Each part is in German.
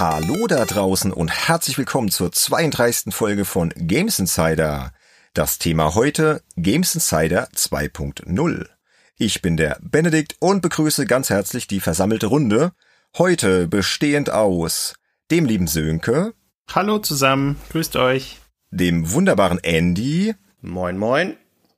Hallo da draußen und herzlich willkommen zur 32. Folge von Games Insider. Das Thema heute Games Insider 2.0. Ich bin der Benedikt und begrüße ganz herzlich die versammelte Runde. Heute bestehend aus dem lieben Sönke. Hallo zusammen, grüßt euch. Dem wunderbaren Andy. Moin, moin.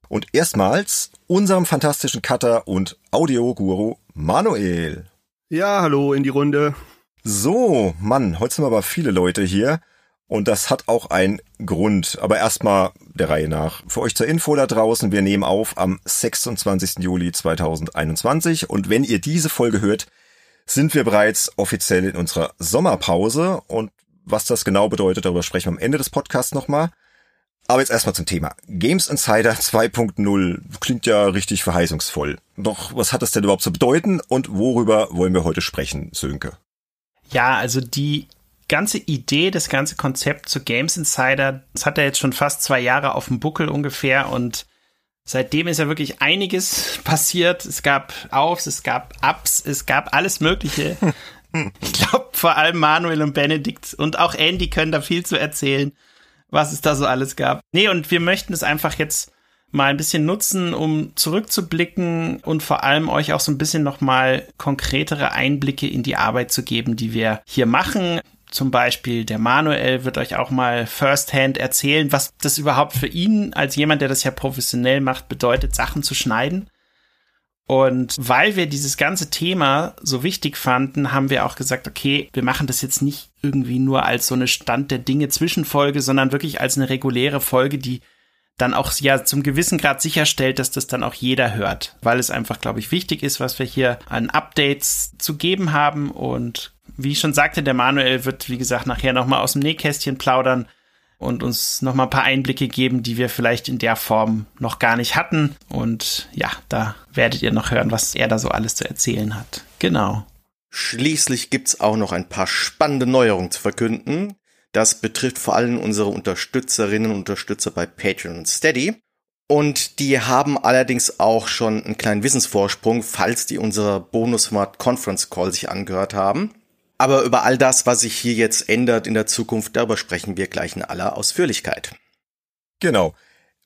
Und erstmals unserem fantastischen Cutter und Audioguru Manuel. Ja, hallo in die Runde. So, Mann, heute sind aber viele Leute hier. Und das hat auch einen Grund. Aber erstmal der Reihe nach. Für euch zur Info da draußen, wir nehmen auf am 26. Juli 2021. Und wenn ihr diese Folge hört, sind wir bereits offiziell in unserer Sommerpause. Und was das genau bedeutet, darüber sprechen wir am Ende des Podcasts nochmal. Aber jetzt erstmal zum Thema. Games Insider 2.0 klingt ja richtig verheißungsvoll. Doch was hat das denn überhaupt zu bedeuten und worüber wollen wir heute sprechen, Sönke? Ja, also die ganze Idee, das ganze Konzept zu Games Insider, das hat ja jetzt schon fast zwei Jahre auf dem Buckel ungefähr und seitdem ist ja wirklich einiges passiert. Es gab Aufs, es gab Ups, es gab alles Mögliche. ich glaube, vor allem Manuel und Benedikt und auch Andy können da viel zu erzählen, was es da so alles gab. Nee, und wir möchten es einfach jetzt mal ein bisschen nutzen, um zurückzublicken und vor allem euch auch so ein bisschen nochmal konkretere Einblicke in die Arbeit zu geben, die wir hier machen. Zum Beispiel der Manuel wird euch auch mal firsthand erzählen, was das überhaupt für ihn als jemand, der das ja professionell macht, bedeutet, Sachen zu schneiden. Und weil wir dieses ganze Thema so wichtig fanden, haben wir auch gesagt, okay, wir machen das jetzt nicht irgendwie nur als so eine Stand der Dinge Zwischenfolge, sondern wirklich als eine reguläre Folge, die dann auch ja zum gewissen Grad sicherstellt, dass das dann auch jeder hört, weil es einfach, glaube ich, wichtig ist, was wir hier an Updates zu geben haben. Und wie ich schon sagte, der Manuel wird, wie gesagt, nachher nochmal aus dem Nähkästchen plaudern und uns nochmal ein paar Einblicke geben, die wir vielleicht in der Form noch gar nicht hatten. Und ja, da werdet ihr noch hören, was er da so alles zu erzählen hat. Genau. Schließlich gibt's auch noch ein paar spannende Neuerungen zu verkünden. Das betrifft vor allem unsere Unterstützerinnen und Unterstützer bei Patreon und Steady. Und die haben allerdings auch schon einen kleinen Wissensvorsprung, falls die unser Bonus-Format Conference Call sich angehört haben. Aber über all das, was sich hier jetzt ändert in der Zukunft, darüber sprechen wir gleich in aller Ausführlichkeit. Genau.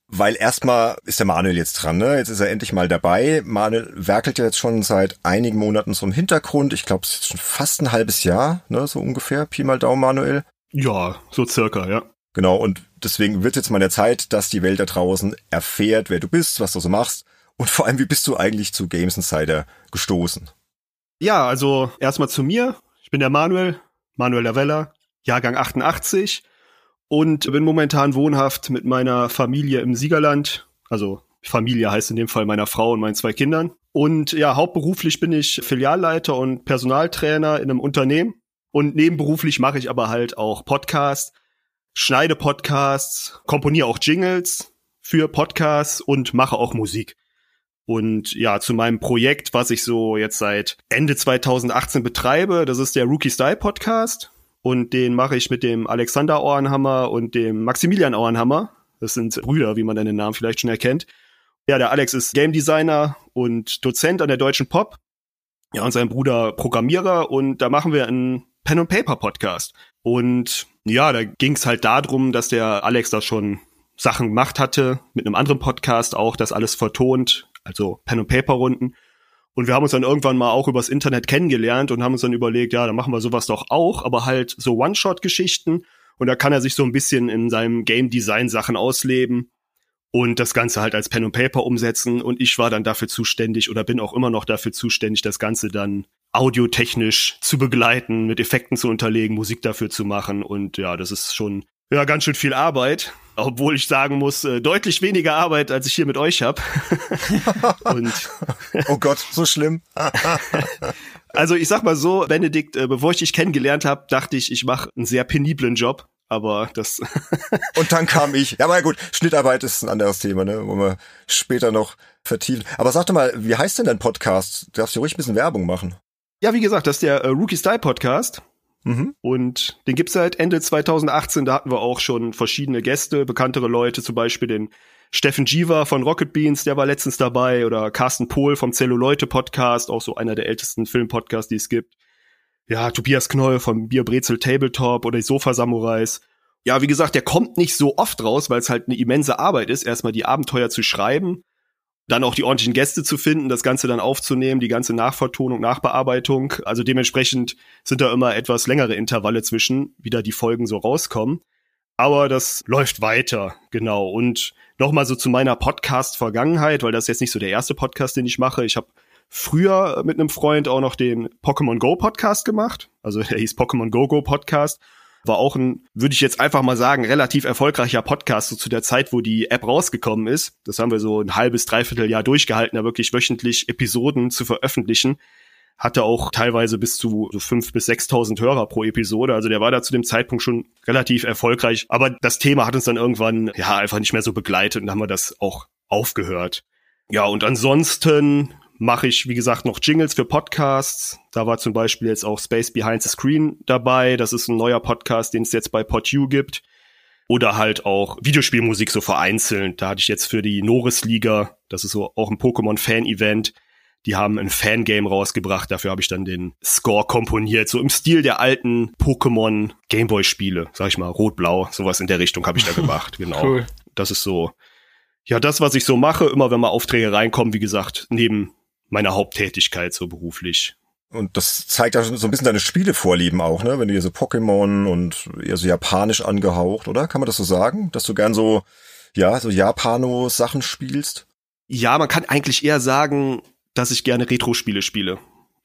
Weil erstmal ist der Manuel jetzt dran, ne? Jetzt ist er endlich mal dabei. Manuel werkelt ja jetzt schon seit einigen Monaten so im Hintergrund. Ich glaube, es ist schon fast ein halbes Jahr, ne? So ungefähr. Pi mal Daumen, Manuel. Ja, so circa, ja. Genau, und deswegen wird jetzt mal der Zeit, dass die Welt da draußen erfährt, wer du bist, was du so machst und vor allem, wie bist du eigentlich zu Games Insider gestoßen? Ja, also erstmal zu mir. Ich bin der Manuel, Manuel Lavella, Jahrgang 88 und bin momentan wohnhaft mit meiner Familie im Siegerland. Also Familie heißt in dem Fall meiner Frau und meinen zwei Kindern. Und ja, hauptberuflich bin ich Filialleiter und Personaltrainer in einem Unternehmen und nebenberuflich mache ich aber halt auch Podcasts, schneide Podcasts, komponiere auch Jingles für Podcasts und mache auch Musik. Und ja, zu meinem Projekt, was ich so jetzt seit Ende 2018 betreibe, das ist der Rookie Style Podcast. Und den mache ich mit dem Alexander Ohrenhammer und dem Maximilian Ohrenhammer. Das sind Brüder, wie man den Namen vielleicht schon erkennt. Ja, der Alex ist Game Designer und Dozent an der Deutschen Pop. Ja, und sein Bruder Programmierer. Und da machen wir einen Pen and Paper Podcast. Und ja, da ging es halt darum, dass der Alex da schon Sachen gemacht hatte, mit einem anderen Podcast auch, das alles vertont, also Pen and Paper Runden. Und wir haben uns dann irgendwann mal auch übers Internet kennengelernt und haben uns dann überlegt, ja, dann machen wir sowas doch auch, aber halt so One-Shot-Geschichten. Und da kann er sich so ein bisschen in seinem Game Design Sachen ausleben und das Ganze halt als Pen und Paper umsetzen. Und ich war dann dafür zuständig oder bin auch immer noch dafür zuständig, das Ganze dann audiotechnisch zu begleiten, mit Effekten zu unterlegen, Musik dafür zu machen. Und ja, das ist schon ja ganz schön viel Arbeit. Obwohl ich sagen muss, äh, deutlich weniger Arbeit, als ich hier mit euch habe. und oh Gott, so schlimm. also ich sag mal so, Benedikt, äh, bevor ich dich kennengelernt habe, dachte ich, ich mache einen sehr peniblen Job aber das. und dann kam ich. Ja, aber gut, Schnittarbeit ist ein anderes Thema, ne, wo wir später noch vertiefen. Aber sag doch mal, wie heißt denn dein Podcast? Du darfst ja ruhig ein bisschen Werbung machen. Ja, wie gesagt, das ist der äh, Rookie Style Podcast. Mhm. Und den gibt's seit Ende 2018. Da hatten wir auch schon verschiedene Gäste, bekanntere Leute, zum Beispiel den Steffen Jiva von Rocket Beans, der war letztens dabei, oder Carsten Pohl vom Zelluleute Podcast, auch so einer der ältesten Filmpodcasts, die es gibt. Ja, Tobias Knoll vom Bierbrezel Tabletop oder die Sofa Samurais. Ja, wie gesagt, der kommt nicht so oft raus, weil es halt eine immense Arbeit ist, erstmal die Abenteuer zu schreiben, dann auch die ordentlichen Gäste zu finden, das Ganze dann aufzunehmen, die ganze Nachvertonung, Nachbearbeitung. Also dementsprechend sind da immer etwas längere Intervalle zwischen, wie da die Folgen so rauskommen. Aber das läuft weiter, genau. Und nochmal so zu meiner Podcast-Vergangenheit, weil das ist jetzt nicht so der erste Podcast, den ich mache. Ich habe früher mit einem Freund auch noch den Pokémon Go Podcast gemacht. Also der hieß Pokémon Go Go Podcast. War auch ein, würde ich jetzt einfach mal sagen, relativ erfolgreicher Podcast, so zu der Zeit, wo die App rausgekommen ist. Das haben wir so ein halbes, dreiviertel Jahr durchgehalten, da wirklich wöchentlich Episoden zu veröffentlichen. Hatte auch teilweise bis zu so fünf bis sechstausend Hörer pro Episode. Also der war da zu dem Zeitpunkt schon relativ erfolgreich. Aber das Thema hat uns dann irgendwann, ja, einfach nicht mehr so begleitet und haben wir das auch aufgehört. Ja, und ansonsten mache ich, wie gesagt, noch Jingles für Podcasts. Da war zum Beispiel jetzt auch Space Behind the Screen dabei. Das ist ein neuer Podcast, den es jetzt bei PodU gibt. Oder halt auch Videospielmusik so vereinzelt. Da hatte ich jetzt für die Norris Liga, das ist so auch ein Pokémon-Fan-Event, die haben ein Fangame rausgebracht. Dafür habe ich dann den Score komponiert. So im Stil der alten Pokémon Gameboy-Spiele, sag ich mal, Rot-Blau, sowas in der Richtung habe ich da gemacht. Genau. Cool. Das ist so, ja, das, was ich so mache, immer wenn mal Aufträge reinkommen, wie gesagt, neben meiner Haupttätigkeit so beruflich. Und das zeigt ja so ein bisschen deine Spielevorlieben auch, ne? Wenn du hier so Pokémon und eher so japanisch angehaucht, oder? Kann man das so sagen? Dass du gern so, ja, so Japano-Sachen spielst? Ja, man kann eigentlich eher sagen, dass ich gerne Retro-Spiele spiele.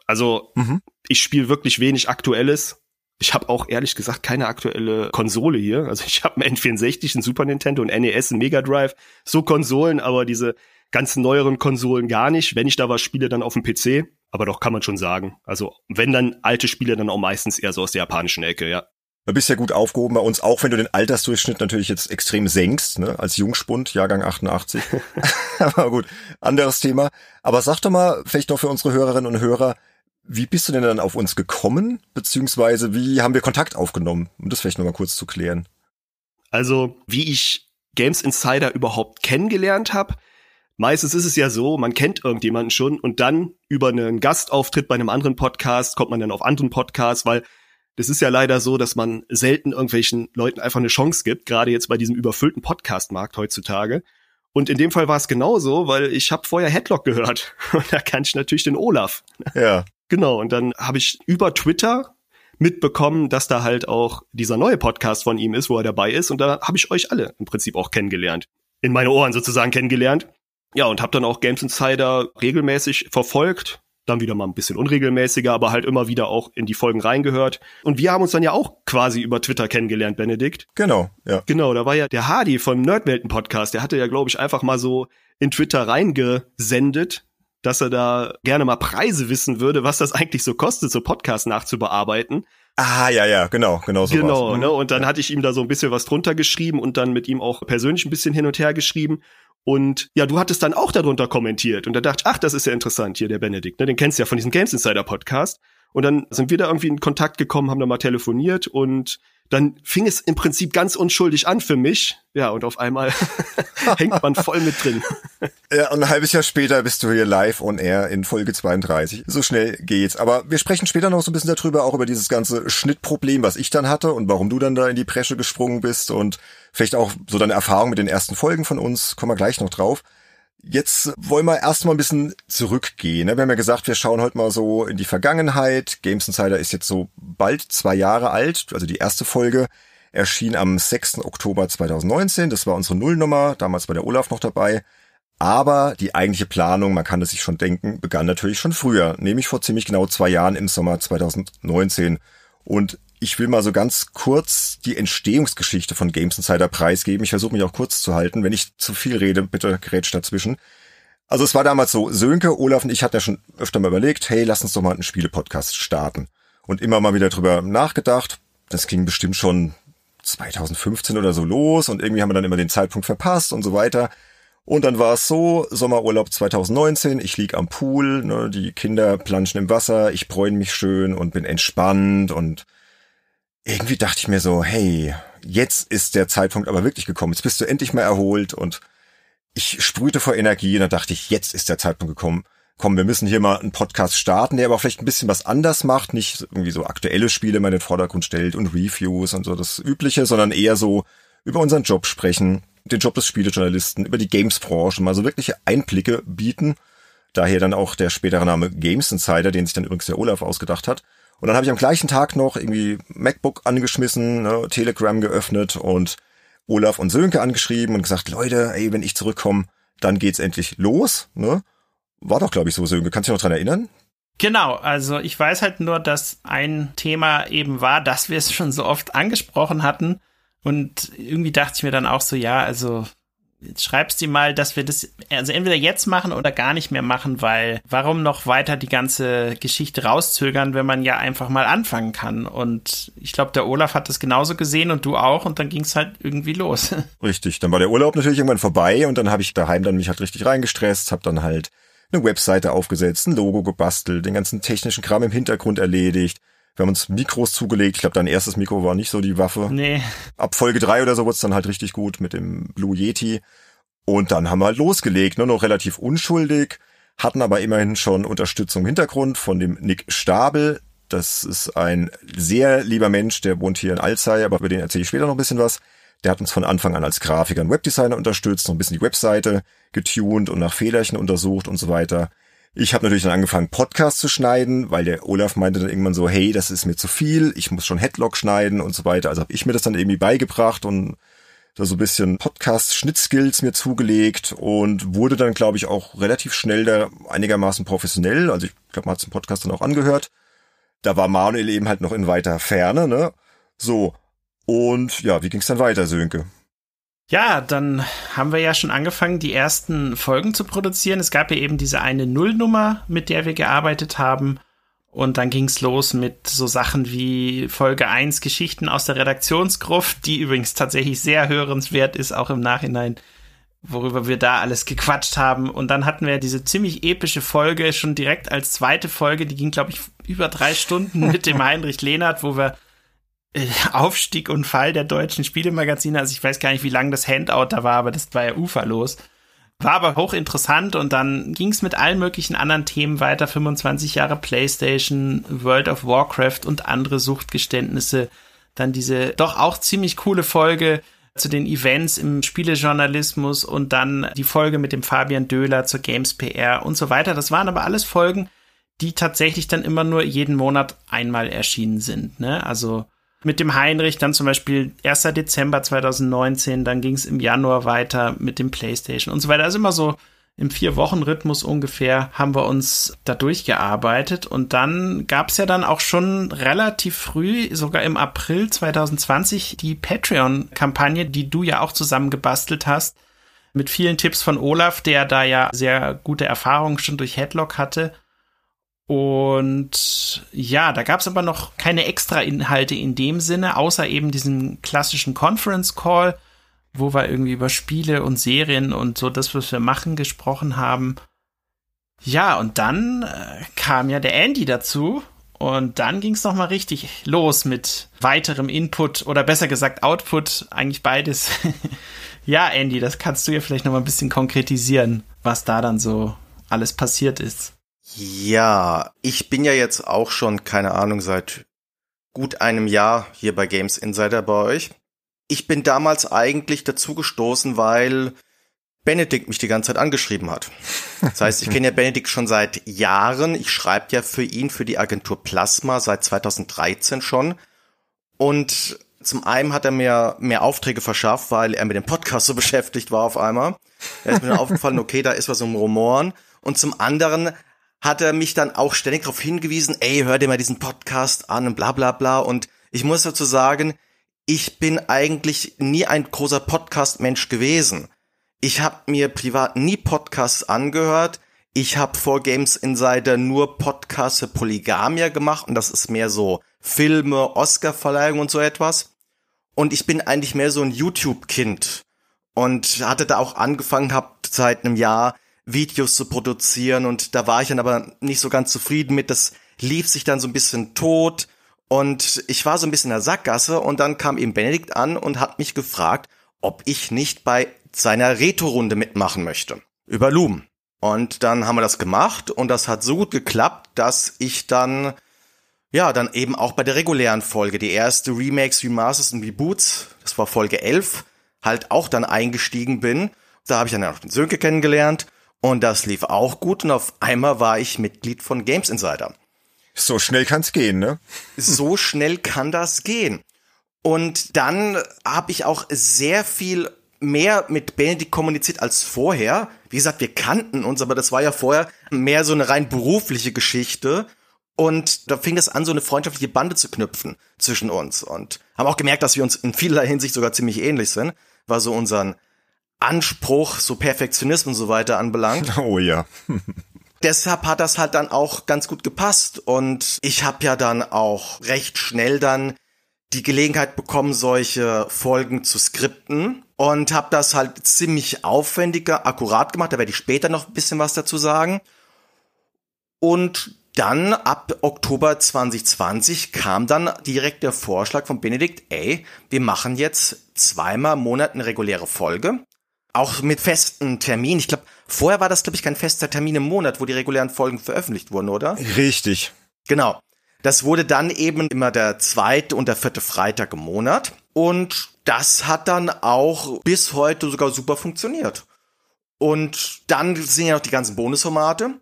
Also, mhm. ich spiele wirklich wenig Aktuelles. Ich habe auch ehrlich gesagt keine aktuelle Konsole hier. Also ich habe einen N64, einen Super Nintendo, einen NES, einen Mega Drive, so Konsolen, aber diese ganzen neueren Konsolen gar nicht. Wenn ich da was spiele, dann auf dem PC. Aber doch kann man schon sagen. Also wenn dann alte Spiele, dann auch meistens eher so aus der japanischen Ecke, ja. Du bist ja gut aufgehoben bei uns, auch wenn du den Altersdurchschnitt natürlich jetzt extrem senkst, ne, als Jungspund, Jahrgang 88. Aber gut, anderes Thema. Aber sag doch mal, vielleicht noch für unsere Hörerinnen und Hörer, wie bist du denn dann auf uns gekommen, beziehungsweise wie haben wir Kontakt aufgenommen, um das vielleicht nochmal kurz zu klären? Also, wie ich Games Insider überhaupt kennengelernt habe, Meistens ist es ja so, man kennt irgendjemanden schon und dann über einen Gastauftritt bei einem anderen Podcast kommt man dann auf anderen Podcasts, weil das ist ja leider so, dass man selten irgendwelchen Leuten einfach eine Chance gibt, gerade jetzt bei diesem überfüllten Podcast-Markt heutzutage. Und in dem Fall war es genauso, weil ich habe vorher Headlock gehört und da kann ich natürlich den Olaf. Ja. Genau, und dann habe ich über Twitter mitbekommen, dass da halt auch dieser neue Podcast von ihm ist, wo er dabei ist. Und da habe ich euch alle im Prinzip auch kennengelernt. In meine Ohren sozusagen kennengelernt. Ja, und habe dann auch Games Insider regelmäßig verfolgt. Dann wieder mal ein bisschen unregelmäßiger, aber halt immer wieder auch in die Folgen reingehört. Und wir haben uns dann ja auch quasi über Twitter kennengelernt, Benedikt. Genau, ja. Genau, da war ja der Hardy vom Nerdwelten Podcast, der hatte ja, glaube ich, einfach mal so in Twitter reingesendet, dass er da gerne mal Preise wissen würde, was das eigentlich so kostet, so Podcast nachzubearbeiten. Ah, ja, ja, genau, genau so. Genau, ne? Und dann ja. hatte ich ihm da so ein bisschen was drunter geschrieben und dann mit ihm auch persönlich ein bisschen hin und her geschrieben. Und ja, du hattest dann auch darunter kommentiert und da dachte ich, ach, das ist ja interessant hier, der Benedikt, ne? Den kennst du ja von diesem Games Insider Podcast. Und dann sind wir da irgendwie in Kontakt gekommen, haben da mal telefoniert und dann fing es im Prinzip ganz unschuldig an für mich. Ja, und auf einmal hängt man voll mit drin. Ja, und ein halbes Jahr später bist du hier live on air in Folge 32. So schnell geht's. Aber wir sprechen später noch so ein bisschen darüber, auch über dieses ganze Schnittproblem, was ich dann hatte und warum du dann da in die Presche gesprungen bist und vielleicht auch so deine Erfahrung mit den ersten Folgen von uns. Kommen wir gleich noch drauf. Jetzt wollen wir erstmal ein bisschen zurückgehen. Ne? Wir haben ja gesagt, wir schauen heute mal so in die Vergangenheit. Games Insider ist jetzt so bald zwei Jahre alt. Also die erste Folge erschien am 6. Oktober 2019. Das war unsere Nullnummer. Damals war der Olaf noch dabei. Aber die eigentliche Planung, man kann es sich schon denken, begann natürlich schon früher, nämlich vor ziemlich genau zwei Jahren im Sommer 2019. Und ich will mal so ganz kurz die Entstehungsgeschichte von Games Insider preisgeben. Ich versuche mich auch kurz zu halten. Wenn ich zu viel rede, bitte grätsch dazwischen. Also es war damals so, Sönke, Olaf und ich hatten ja schon öfter mal überlegt, hey, lass uns doch mal einen Spielepodcast starten. Und immer mal wieder drüber nachgedacht. Das ging bestimmt schon 2015 oder so los und irgendwie haben wir dann immer den Zeitpunkt verpasst und so weiter. Und dann war es so, Sommerurlaub 2019, ich lieg am Pool, ne, die Kinder planschen im Wasser, ich bräune mich schön und bin entspannt und irgendwie dachte ich mir so, hey, jetzt ist der Zeitpunkt aber wirklich gekommen. Jetzt bist du endlich mal erholt und ich sprühte vor Energie und dann dachte ich, jetzt ist der Zeitpunkt gekommen. komm, wir müssen hier mal einen Podcast starten, der aber vielleicht ein bisschen was anders macht, nicht irgendwie so aktuelle Spiele mal in den Vordergrund stellt und Reviews und so das Übliche, sondern eher so über unseren Job sprechen, den Job des Spielejournalisten, über die Games-Branche, mal so wirkliche Einblicke bieten. Daher dann auch der spätere Name Games Insider, den sich dann übrigens der Olaf ausgedacht hat. Und dann habe ich am gleichen Tag noch irgendwie MacBook angeschmissen, ne, Telegram geöffnet und Olaf und Sönke angeschrieben und gesagt, Leute, ey, wenn ich zurückkomme, dann geht's endlich los. Ne? War doch, glaube ich, so, Sönke. Kannst du dich noch dran erinnern? Genau, also ich weiß halt nur, dass ein Thema eben war, dass wir es schon so oft angesprochen hatten. Und irgendwie dachte ich mir dann auch so, ja, also schreibst du mal, dass wir das also entweder jetzt machen oder gar nicht mehr machen, weil warum noch weiter die ganze Geschichte rauszögern, wenn man ja einfach mal anfangen kann? Und ich glaube, der Olaf hat das genauso gesehen und du auch und dann ging es halt irgendwie los. Richtig, dann war der Urlaub natürlich irgendwann vorbei und dann habe ich daheim dann mich halt richtig reingestresst, habe dann halt eine Webseite aufgesetzt, ein Logo gebastelt, den ganzen technischen Kram im Hintergrund erledigt. Wir haben uns Mikros zugelegt. Ich glaube, dein erstes Mikro war nicht so die Waffe. Nee. Ab Folge drei oder so wurde es dann halt richtig gut mit dem Blue Yeti. Und dann haben wir halt losgelegt, nur noch relativ unschuldig, hatten aber immerhin schon Unterstützung im Hintergrund von dem Nick Stabel. Das ist ein sehr lieber Mensch, der wohnt hier in Alzey, aber über den erzähle ich später noch ein bisschen was. Der hat uns von Anfang an als Grafiker und Webdesigner unterstützt, noch ein bisschen die Webseite getuned und nach Fehlerchen untersucht und so weiter. Ich habe natürlich dann angefangen, Podcasts zu schneiden, weil der Olaf meinte dann irgendwann so, hey, das ist mir zu viel, ich muss schon Headlock schneiden und so weiter. Also habe ich mir das dann irgendwie beigebracht und da so ein bisschen Podcast-Schnittskills mir zugelegt und wurde dann, glaube ich, auch relativ schnell da einigermaßen professionell. Also ich glaube, man hat den Podcast dann auch angehört. Da war Manuel eben halt noch in weiter Ferne, ne? So. Und ja, wie ging's dann weiter, Sönke? Ja, dann haben wir ja schon angefangen, die ersten Folgen zu produzieren. Es gab ja eben diese eine Nullnummer, mit der wir gearbeitet haben. Und dann ging's los mit so Sachen wie Folge 1 Geschichten aus der Redaktionsgruft, die übrigens tatsächlich sehr hörenswert ist, auch im Nachhinein, worüber wir da alles gequatscht haben. Und dann hatten wir diese ziemlich epische Folge schon direkt als zweite Folge, die ging, glaube ich, über drei Stunden mit dem Heinrich Lehnert, wo wir Aufstieg und Fall der deutschen Spielemagazine. Also ich weiß gar nicht, wie lang das Handout da war, aber das war ja uferlos. War aber hochinteressant und dann ging es mit allen möglichen anderen Themen weiter. 25 Jahre PlayStation, World of Warcraft und andere Suchtgeständnisse. Dann diese doch auch ziemlich coole Folge zu den Events im Spielejournalismus und dann die Folge mit dem Fabian Döhler zur Games PR und so weiter. Das waren aber alles Folgen, die tatsächlich dann immer nur jeden Monat einmal erschienen sind. Ne? Also mit dem Heinrich, dann zum Beispiel 1. Dezember 2019, dann ging es im Januar weiter mit dem PlayStation und so weiter. Also immer so im Vier-Wochen-Rhythmus ungefähr haben wir uns da durchgearbeitet und dann gab es ja dann auch schon relativ früh, sogar im April 2020, die Patreon-Kampagne, die du ja auch zusammen gebastelt hast, mit vielen Tipps von Olaf, der da ja sehr gute Erfahrungen schon durch Headlock hatte. Und ja, da gab es aber noch keine extra Inhalte in dem Sinne, außer eben diesen klassischen Conference Call, wo wir irgendwie über Spiele und Serien und so das, was wir machen, gesprochen haben. Ja, und dann äh, kam ja der Andy dazu und dann ging es nochmal richtig los mit weiterem Input oder besser gesagt Output, eigentlich beides. ja, Andy, das kannst du ja vielleicht nochmal ein bisschen konkretisieren, was da dann so alles passiert ist. Ja, ich bin ja jetzt auch schon, keine Ahnung, seit gut einem Jahr hier bei Games Insider bei euch. Ich bin damals eigentlich dazu gestoßen, weil Benedikt mich die ganze Zeit angeschrieben hat. Das heißt, ich kenne ja Benedikt schon seit Jahren. Ich schreibe ja für ihn, für die Agentur Plasma seit 2013 schon. Und zum einen hat er mir mehr Aufträge verschafft, weil er mit dem Podcast so beschäftigt war auf einmal. Da ist mir aufgefallen, okay, da ist was um Rumoren. Und zum anderen hat er mich dann auch ständig darauf hingewiesen, ey, hör dir mal diesen Podcast an und bla bla bla. Und ich muss dazu sagen, ich bin eigentlich nie ein großer Podcast-Mensch gewesen. Ich habe mir privat nie Podcasts angehört. Ich habe vor Games Insider nur Podcasts für Polygamia gemacht und das ist mehr so Filme, Oscar-Verleihung und so etwas. Und ich bin eigentlich mehr so ein YouTube-Kind und hatte da auch angefangen, hab seit einem Jahr Videos zu produzieren und da war ich dann aber nicht so ganz zufrieden mit. Das lief sich dann so ein bisschen tot und ich war so ein bisschen in der Sackgasse und dann kam eben Benedikt an und hat mich gefragt, ob ich nicht bei seiner Reto-Runde mitmachen möchte. Über Loom. Und dann haben wir das gemacht und das hat so gut geklappt, dass ich dann, ja, dann eben auch bei der regulären Folge, die erste Remakes, Remasters und Reboots, das war Folge 11, halt auch dann eingestiegen bin. Da habe ich dann auch den Sönke kennengelernt und das lief auch gut und auf einmal war ich Mitglied von Games Insider. So schnell kann's gehen, ne? So schnell kann das gehen. Und dann habe ich auch sehr viel mehr mit Benedikt kommuniziert als vorher. Wie gesagt, wir kannten uns, aber das war ja vorher mehr so eine rein berufliche Geschichte. Und da fing es an, so eine freundschaftliche Bande zu knüpfen zwischen uns. Und haben auch gemerkt, dass wir uns in vielerlei Hinsicht sogar ziemlich ähnlich sind. War so unseren Anspruch, so Perfektionismus und so weiter anbelangt. Oh ja. Deshalb hat das halt dann auch ganz gut gepasst. Und ich habe ja dann auch recht schnell dann die Gelegenheit bekommen, solche Folgen zu skripten und habe das halt ziemlich aufwendiger, akkurat gemacht. Da werde ich später noch ein bisschen was dazu sagen. Und dann ab Oktober 2020 kam dann direkt der Vorschlag von Benedikt, ey, wir machen jetzt zweimal im Monat eine reguläre Folge. Auch mit festen Terminen. Ich glaube, vorher war das, glaube ich, kein fester Termin im Monat, wo die regulären Folgen veröffentlicht wurden, oder? Richtig. Genau. Das wurde dann eben immer der zweite und der vierte Freitag im Monat. Und das hat dann auch bis heute sogar super funktioniert. Und dann sind ja noch die ganzen Bonusformate.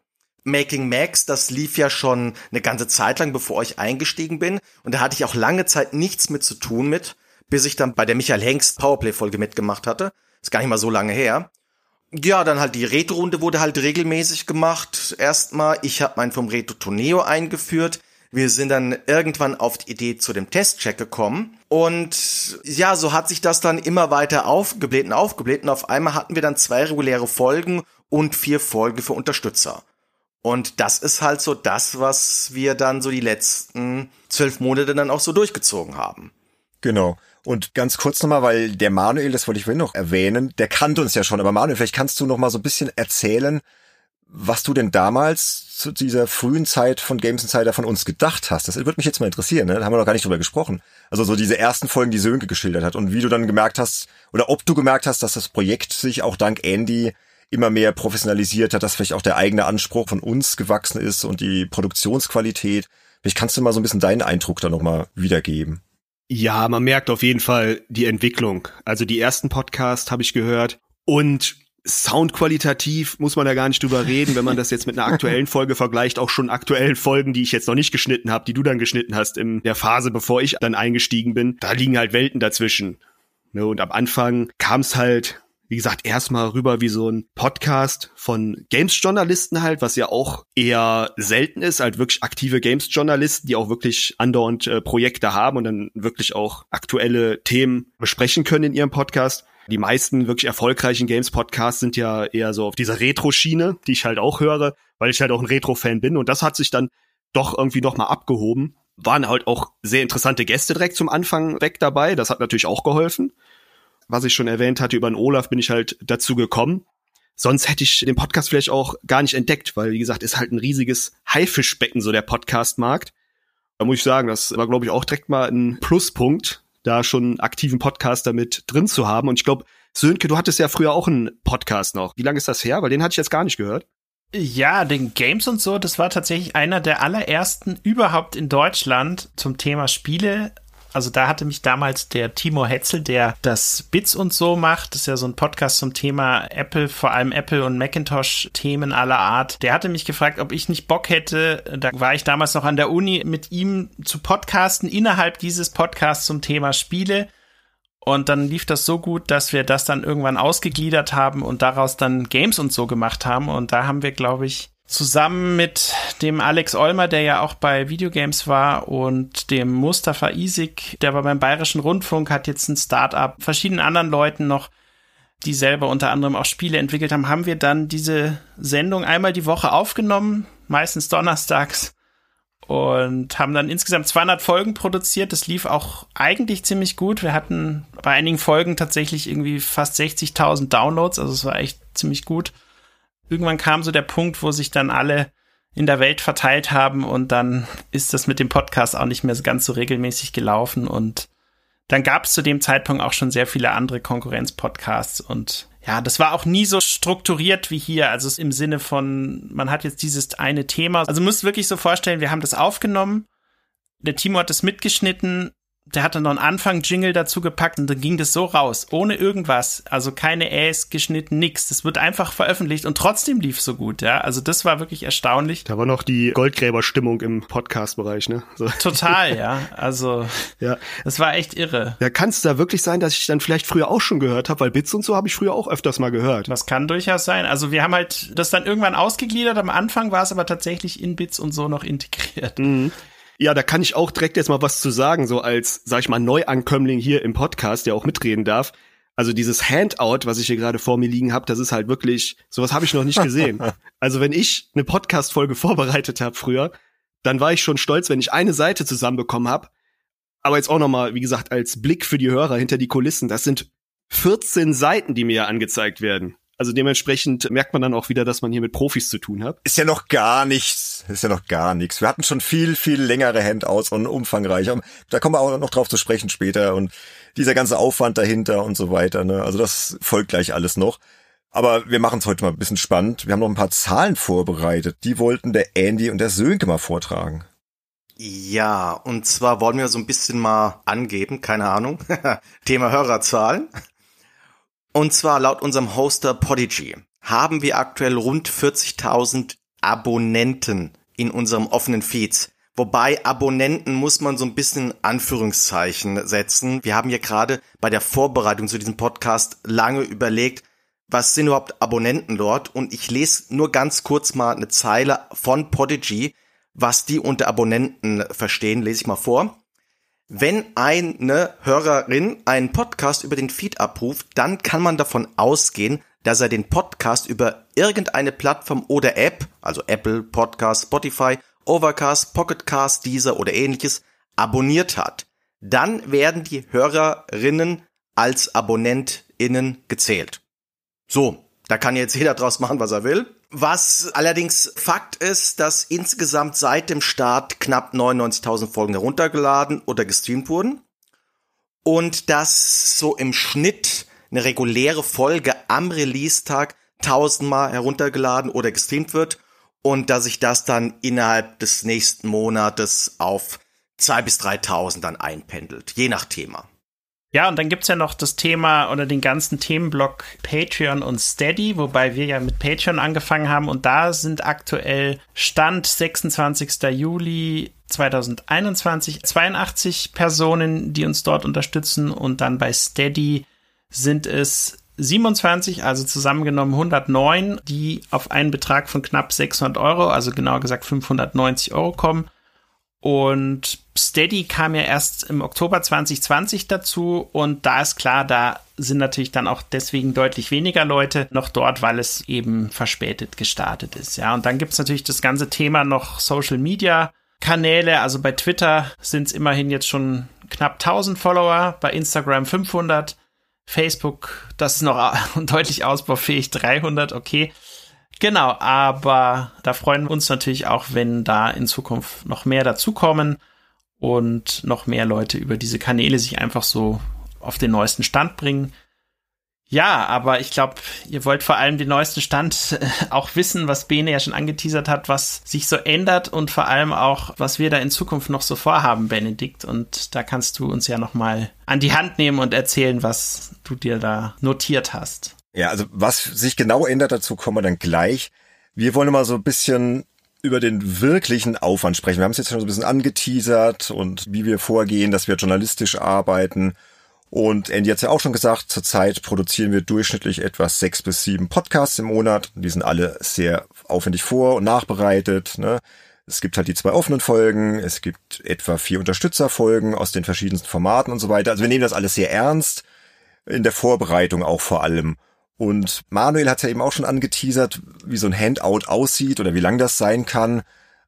Making Max, das lief ja schon eine ganze Zeit lang, bevor ich eingestiegen bin. Und da hatte ich auch lange Zeit nichts mit zu tun mit, bis ich dann bei der Michael Hengst Powerplay-Folge mitgemacht hatte. Ist gar nicht mal so lange her. Ja, dann halt die Retro-Runde wurde halt regelmäßig gemacht. Erstmal, ich habe meinen vom Retro Toneo eingeführt. Wir sind dann irgendwann auf die Idee zu dem Testcheck gekommen. Und ja, so hat sich das dann immer weiter aufgebläht und aufgebläht. Und auf einmal hatten wir dann zwei reguläre Folgen und vier Folgen für Unterstützer. Und das ist halt so das, was wir dann so die letzten zwölf Monate dann auch so durchgezogen haben. Genau. Und ganz kurz nochmal, weil der Manuel, das wollte ich vorhin noch erwähnen, der kannte uns ja schon. Aber Manuel, vielleicht kannst du noch mal so ein bisschen erzählen, was du denn damals zu dieser frühen Zeit von Games Insider von uns gedacht hast. Das würde mich jetzt mal interessieren, ne? Da haben wir noch gar nicht drüber gesprochen. Also so diese ersten Folgen, die Sönke geschildert hat und wie du dann gemerkt hast, oder ob du gemerkt hast, dass das Projekt sich auch dank Andy immer mehr professionalisiert hat, dass vielleicht auch der eigene Anspruch von uns gewachsen ist und die Produktionsqualität. Vielleicht kannst du mal so ein bisschen deinen Eindruck da nochmal wiedergeben. Ja, man merkt auf jeden Fall die Entwicklung. Also die ersten Podcasts habe ich gehört und Soundqualitativ muss man da gar nicht drüber reden, wenn man das jetzt mit einer aktuellen Folge vergleicht, auch schon aktuellen Folgen, die ich jetzt noch nicht geschnitten habe, die du dann geschnitten hast in der Phase, bevor ich dann eingestiegen bin, da liegen halt Welten dazwischen. Ne, und am Anfang kam es halt, wie gesagt, erstmal rüber wie so ein Podcast von Games-Journalisten halt, was ja auch eher selten ist, halt wirklich aktive Games-Journalisten, die auch wirklich andauernd äh, Projekte haben und dann wirklich auch aktuelle Themen besprechen können in ihrem Podcast. Die meisten wirklich erfolgreichen Games-Podcasts sind ja eher so auf dieser Retro-Schiene, die ich halt auch höre, weil ich halt auch ein Retro-Fan bin. Und das hat sich dann doch irgendwie noch mal abgehoben. Waren halt auch sehr interessante Gäste direkt zum Anfang weg dabei. Das hat natürlich auch geholfen. Was ich schon erwähnt hatte, über den Olaf bin ich halt dazu gekommen. Sonst hätte ich den Podcast vielleicht auch gar nicht entdeckt, weil, wie gesagt, ist halt ein riesiges Haifischbecken, so der Podcast-Markt. Da muss ich sagen, das war, glaube ich, auch direkt mal ein Pluspunkt, da schon einen aktiven Podcaster mit drin zu haben. Und ich glaube, Sönke, du hattest ja früher auch einen Podcast noch. Wie lange ist das her? Weil den hatte ich jetzt gar nicht gehört. Ja, den Games und so, das war tatsächlich einer der allerersten überhaupt in Deutschland zum Thema Spiele. Also da hatte mich damals der Timo Hetzel, der das Bits und so macht, das ist ja so ein Podcast zum Thema Apple, vor allem Apple und Macintosh-Themen aller Art. Der hatte mich gefragt, ob ich nicht Bock hätte, da war ich damals noch an der Uni, mit ihm zu podcasten innerhalb dieses Podcasts zum Thema Spiele. Und dann lief das so gut, dass wir das dann irgendwann ausgegliedert haben und daraus dann Games und so gemacht haben. Und da haben wir, glaube ich, zusammen mit dem Alex Olmer, der ja auch bei Videogames war, und dem Mustafa Isik, der war beim Bayerischen Rundfunk, hat jetzt ein Start-up, verschiedenen anderen Leuten noch, die selber unter anderem auch Spiele entwickelt haben, haben wir dann diese Sendung einmal die Woche aufgenommen, meistens donnerstags, und haben dann insgesamt 200 Folgen produziert. Das lief auch eigentlich ziemlich gut. Wir hatten bei einigen Folgen tatsächlich irgendwie fast 60.000 Downloads, also es war echt ziemlich gut irgendwann kam so der Punkt, wo sich dann alle in der Welt verteilt haben und dann ist das mit dem Podcast auch nicht mehr ganz so regelmäßig gelaufen und dann gab es zu dem Zeitpunkt auch schon sehr viele andere Konkurrenz-Podcasts und ja, das war auch nie so strukturiert wie hier. Also im Sinne von, man hat jetzt dieses eine Thema. Also muss wirklich so vorstellen, wir haben das aufgenommen. Der Timo hat das mitgeschnitten der hat dann noch einen Anfang-Jingle dazu gepackt und dann ging das so raus, ohne irgendwas. Also keine Äs geschnitten, nix. Das wird einfach veröffentlicht und trotzdem lief so gut, ja. Also das war wirklich erstaunlich. Da war noch die Goldgräber-Stimmung im Podcast-Bereich, ne? So. Total, ja. Also, ja. das war echt irre. Ja, kann es da wirklich sein, dass ich dann vielleicht früher auch schon gehört habe, weil Bits und so habe ich früher auch öfters mal gehört. Das kann durchaus sein. Also wir haben halt das dann irgendwann ausgegliedert. Am Anfang war es aber tatsächlich in Bits und so noch integriert. Mhm. Ja, da kann ich auch direkt jetzt mal was zu sagen, so als, sag ich mal, Neuankömmling hier im Podcast, der auch mitreden darf. Also dieses Handout, was ich hier gerade vor mir liegen habe, das ist halt wirklich, sowas habe ich noch nicht gesehen. also wenn ich eine Podcast-Folge vorbereitet habe früher, dann war ich schon stolz, wenn ich eine Seite zusammenbekommen habe. Aber jetzt auch noch mal, wie gesagt, als Blick für die Hörer hinter die Kulissen, das sind 14 Seiten, die mir angezeigt werden. Also dementsprechend merkt man dann auch wieder, dass man hier mit Profis zu tun hat. Ist ja noch gar nichts. Ist ja noch gar nichts. Wir hatten schon viel, viel längere Handouts und umfangreicher. Da kommen wir auch noch drauf zu sprechen später und dieser ganze Aufwand dahinter und so weiter. Ne? Also das folgt gleich alles noch. Aber wir machen es heute mal ein bisschen spannend. Wir haben noch ein paar Zahlen vorbereitet. Die wollten der Andy und der Sönke mal vortragen. Ja, und zwar wollen wir so ein bisschen mal angeben, keine Ahnung, Thema Hörerzahlen. Und zwar laut unserem Hoster Podigy haben wir aktuell rund 40.000 Abonnenten in unserem offenen Feed. Wobei Abonnenten muss man so ein bisschen Anführungszeichen setzen. Wir haben hier gerade bei der Vorbereitung zu diesem Podcast lange überlegt, was sind überhaupt Abonnenten dort? Und ich lese nur ganz kurz mal eine Zeile von Podigy, was die unter Abonnenten verstehen, lese ich mal vor. Wenn eine Hörerin einen Podcast über den Feed abruft, dann kann man davon ausgehen, dass er den Podcast über irgendeine Plattform oder App, also Apple, Podcast, Spotify, Overcast, Pocketcast, Deezer oder ähnliches, abonniert hat. Dann werden die Hörerinnen als AbonnentInnen gezählt. So, da kann jetzt jeder draus machen, was er will. Was allerdings Fakt ist, dass insgesamt seit dem Start knapp 99.000 Folgen heruntergeladen oder gestreamt wurden. Und dass so im Schnitt eine reguläre Folge am Release-Tag tausendmal heruntergeladen oder gestreamt wird. Und dass sich das dann innerhalb des nächsten Monates auf zwei bis 3.000 dann einpendelt. Je nach Thema. Ja, und dann gibt's ja noch das Thema oder den ganzen Themenblock Patreon und Steady, wobei wir ja mit Patreon angefangen haben und da sind aktuell Stand 26. Juli 2021 82 Personen, die uns dort unterstützen und dann bei Steady sind es 27, also zusammengenommen 109, die auf einen Betrag von knapp 600 Euro, also genau gesagt 590 Euro kommen. Und Steady kam ja erst im Oktober 2020 dazu und da ist klar, da sind natürlich dann auch deswegen deutlich weniger Leute noch dort, weil es eben verspätet gestartet ist. Ja, und dann gibt's natürlich das ganze Thema noch Social Media Kanäle. Also bei Twitter sind es immerhin jetzt schon knapp 1000 Follower, bei Instagram 500, Facebook, das ist noch deutlich ausbaufähig, 300, okay. Genau, aber da freuen wir uns natürlich auch, wenn da in Zukunft noch mehr dazukommen und noch mehr Leute über diese Kanäle sich einfach so auf den neuesten Stand bringen. Ja, aber ich glaube, ihr wollt vor allem den neuesten Stand äh, auch wissen, was Bene ja schon angeteasert hat, was sich so ändert und vor allem auch, was wir da in Zukunft noch so vorhaben, Benedikt. Und da kannst du uns ja noch mal an die Hand nehmen und erzählen, was du dir da notiert hast. Ja, also was sich genau ändert, dazu kommen wir dann gleich. Wir wollen mal so ein bisschen über den wirklichen Aufwand sprechen. Wir haben es jetzt schon so ein bisschen angeteasert und wie wir vorgehen, dass wir journalistisch arbeiten. Und Andy hat es ja auch schon gesagt, zurzeit produzieren wir durchschnittlich etwa sechs bis sieben Podcasts im Monat. Die sind alle sehr aufwendig vor- und nachbereitet. Ne? Es gibt halt die zwei offenen Folgen, es gibt etwa vier Unterstützerfolgen aus den verschiedensten Formaten und so weiter. Also wir nehmen das alles sehr ernst, in der Vorbereitung auch vor allem. Und Manuel hat ja eben auch schon angeteasert, wie so ein Handout aussieht oder wie lang das sein kann.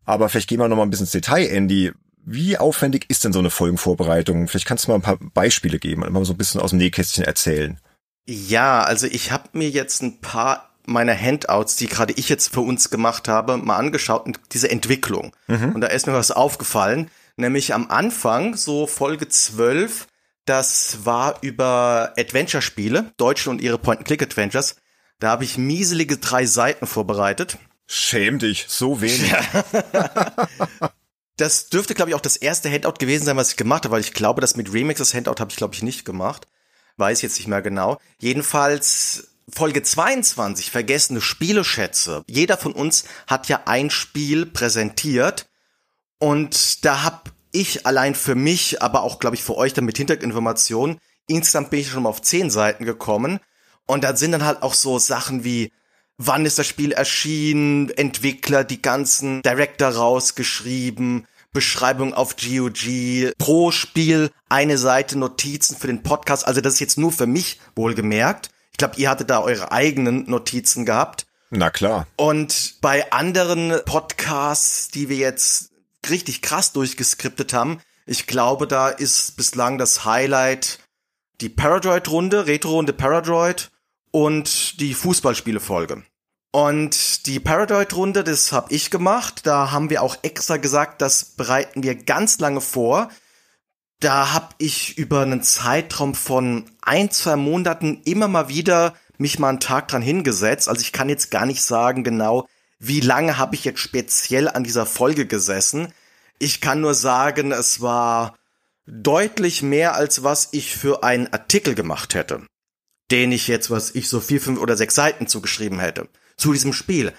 Aber vielleicht gehen wir noch mal ein bisschen ins Detail, Andy. Wie aufwendig ist denn so eine Folgenvorbereitung? Vielleicht kannst du mal ein paar Beispiele geben und mal so ein bisschen aus dem Nähkästchen erzählen. Ja, also ich habe mir jetzt ein paar meiner Handouts, die gerade ich jetzt für uns gemacht habe, mal angeschaut und diese Entwicklung. Mhm. Und da ist mir was aufgefallen, nämlich am Anfang, so Folge 12, Das war über Adventure-Spiele, Deutsche und ihre Point-and-Click-Adventures. Da habe ich mieselige drei Seiten vorbereitet. Schäm dich, so wenig. das dürfte, glaube ich, auch das erste Handout gewesen sein, was ich gemacht habe, weil ich glaube, das mit Remix, das Handout habe ich, glaube ich, nicht gemacht. Weiß jetzt nicht mehr genau. Jedenfalls Folge 22, vergessene Spieleschätze. Jeder von uns hat ja ein Spiel präsentiert und da hab ich allein für mich, aber auch, glaube ich, für euch dann mit Hintergrundinformationen, insgesamt bin ich schon mal auf zehn Seiten gekommen. Und da sind dann halt auch so Sachen wie, wann ist das Spiel erschienen, Entwickler, die ganzen Director rausgeschrieben, Beschreibung auf GOG, pro Spiel eine Seite Notizen für den Podcast. Also das ist jetzt nur für mich wohlgemerkt. Ich glaube, ihr hattet da eure eigenen Notizen gehabt. Na klar. Und bei anderen Podcasts, die wir jetzt richtig krass durchgeskriptet haben. Ich glaube, da ist bislang das Highlight die Paradroid-Runde, Retro-Runde Paradroid und die Fußballspiele-Folge. Und die Paradroid-Runde, das habe ich gemacht. Da haben wir auch extra gesagt, das bereiten wir ganz lange vor. Da habe ich über einen Zeitraum von ein, zwei Monaten immer mal wieder mich mal einen Tag dran hingesetzt. Also ich kann jetzt gar nicht sagen genau, wie lange habe ich jetzt speziell an dieser Folge gesessen. Ich kann nur sagen, es war deutlich mehr, als was ich für einen Artikel gemacht hätte. Den ich jetzt, was ich so vier, fünf oder sechs Seiten zugeschrieben hätte. Zu diesem Spiel.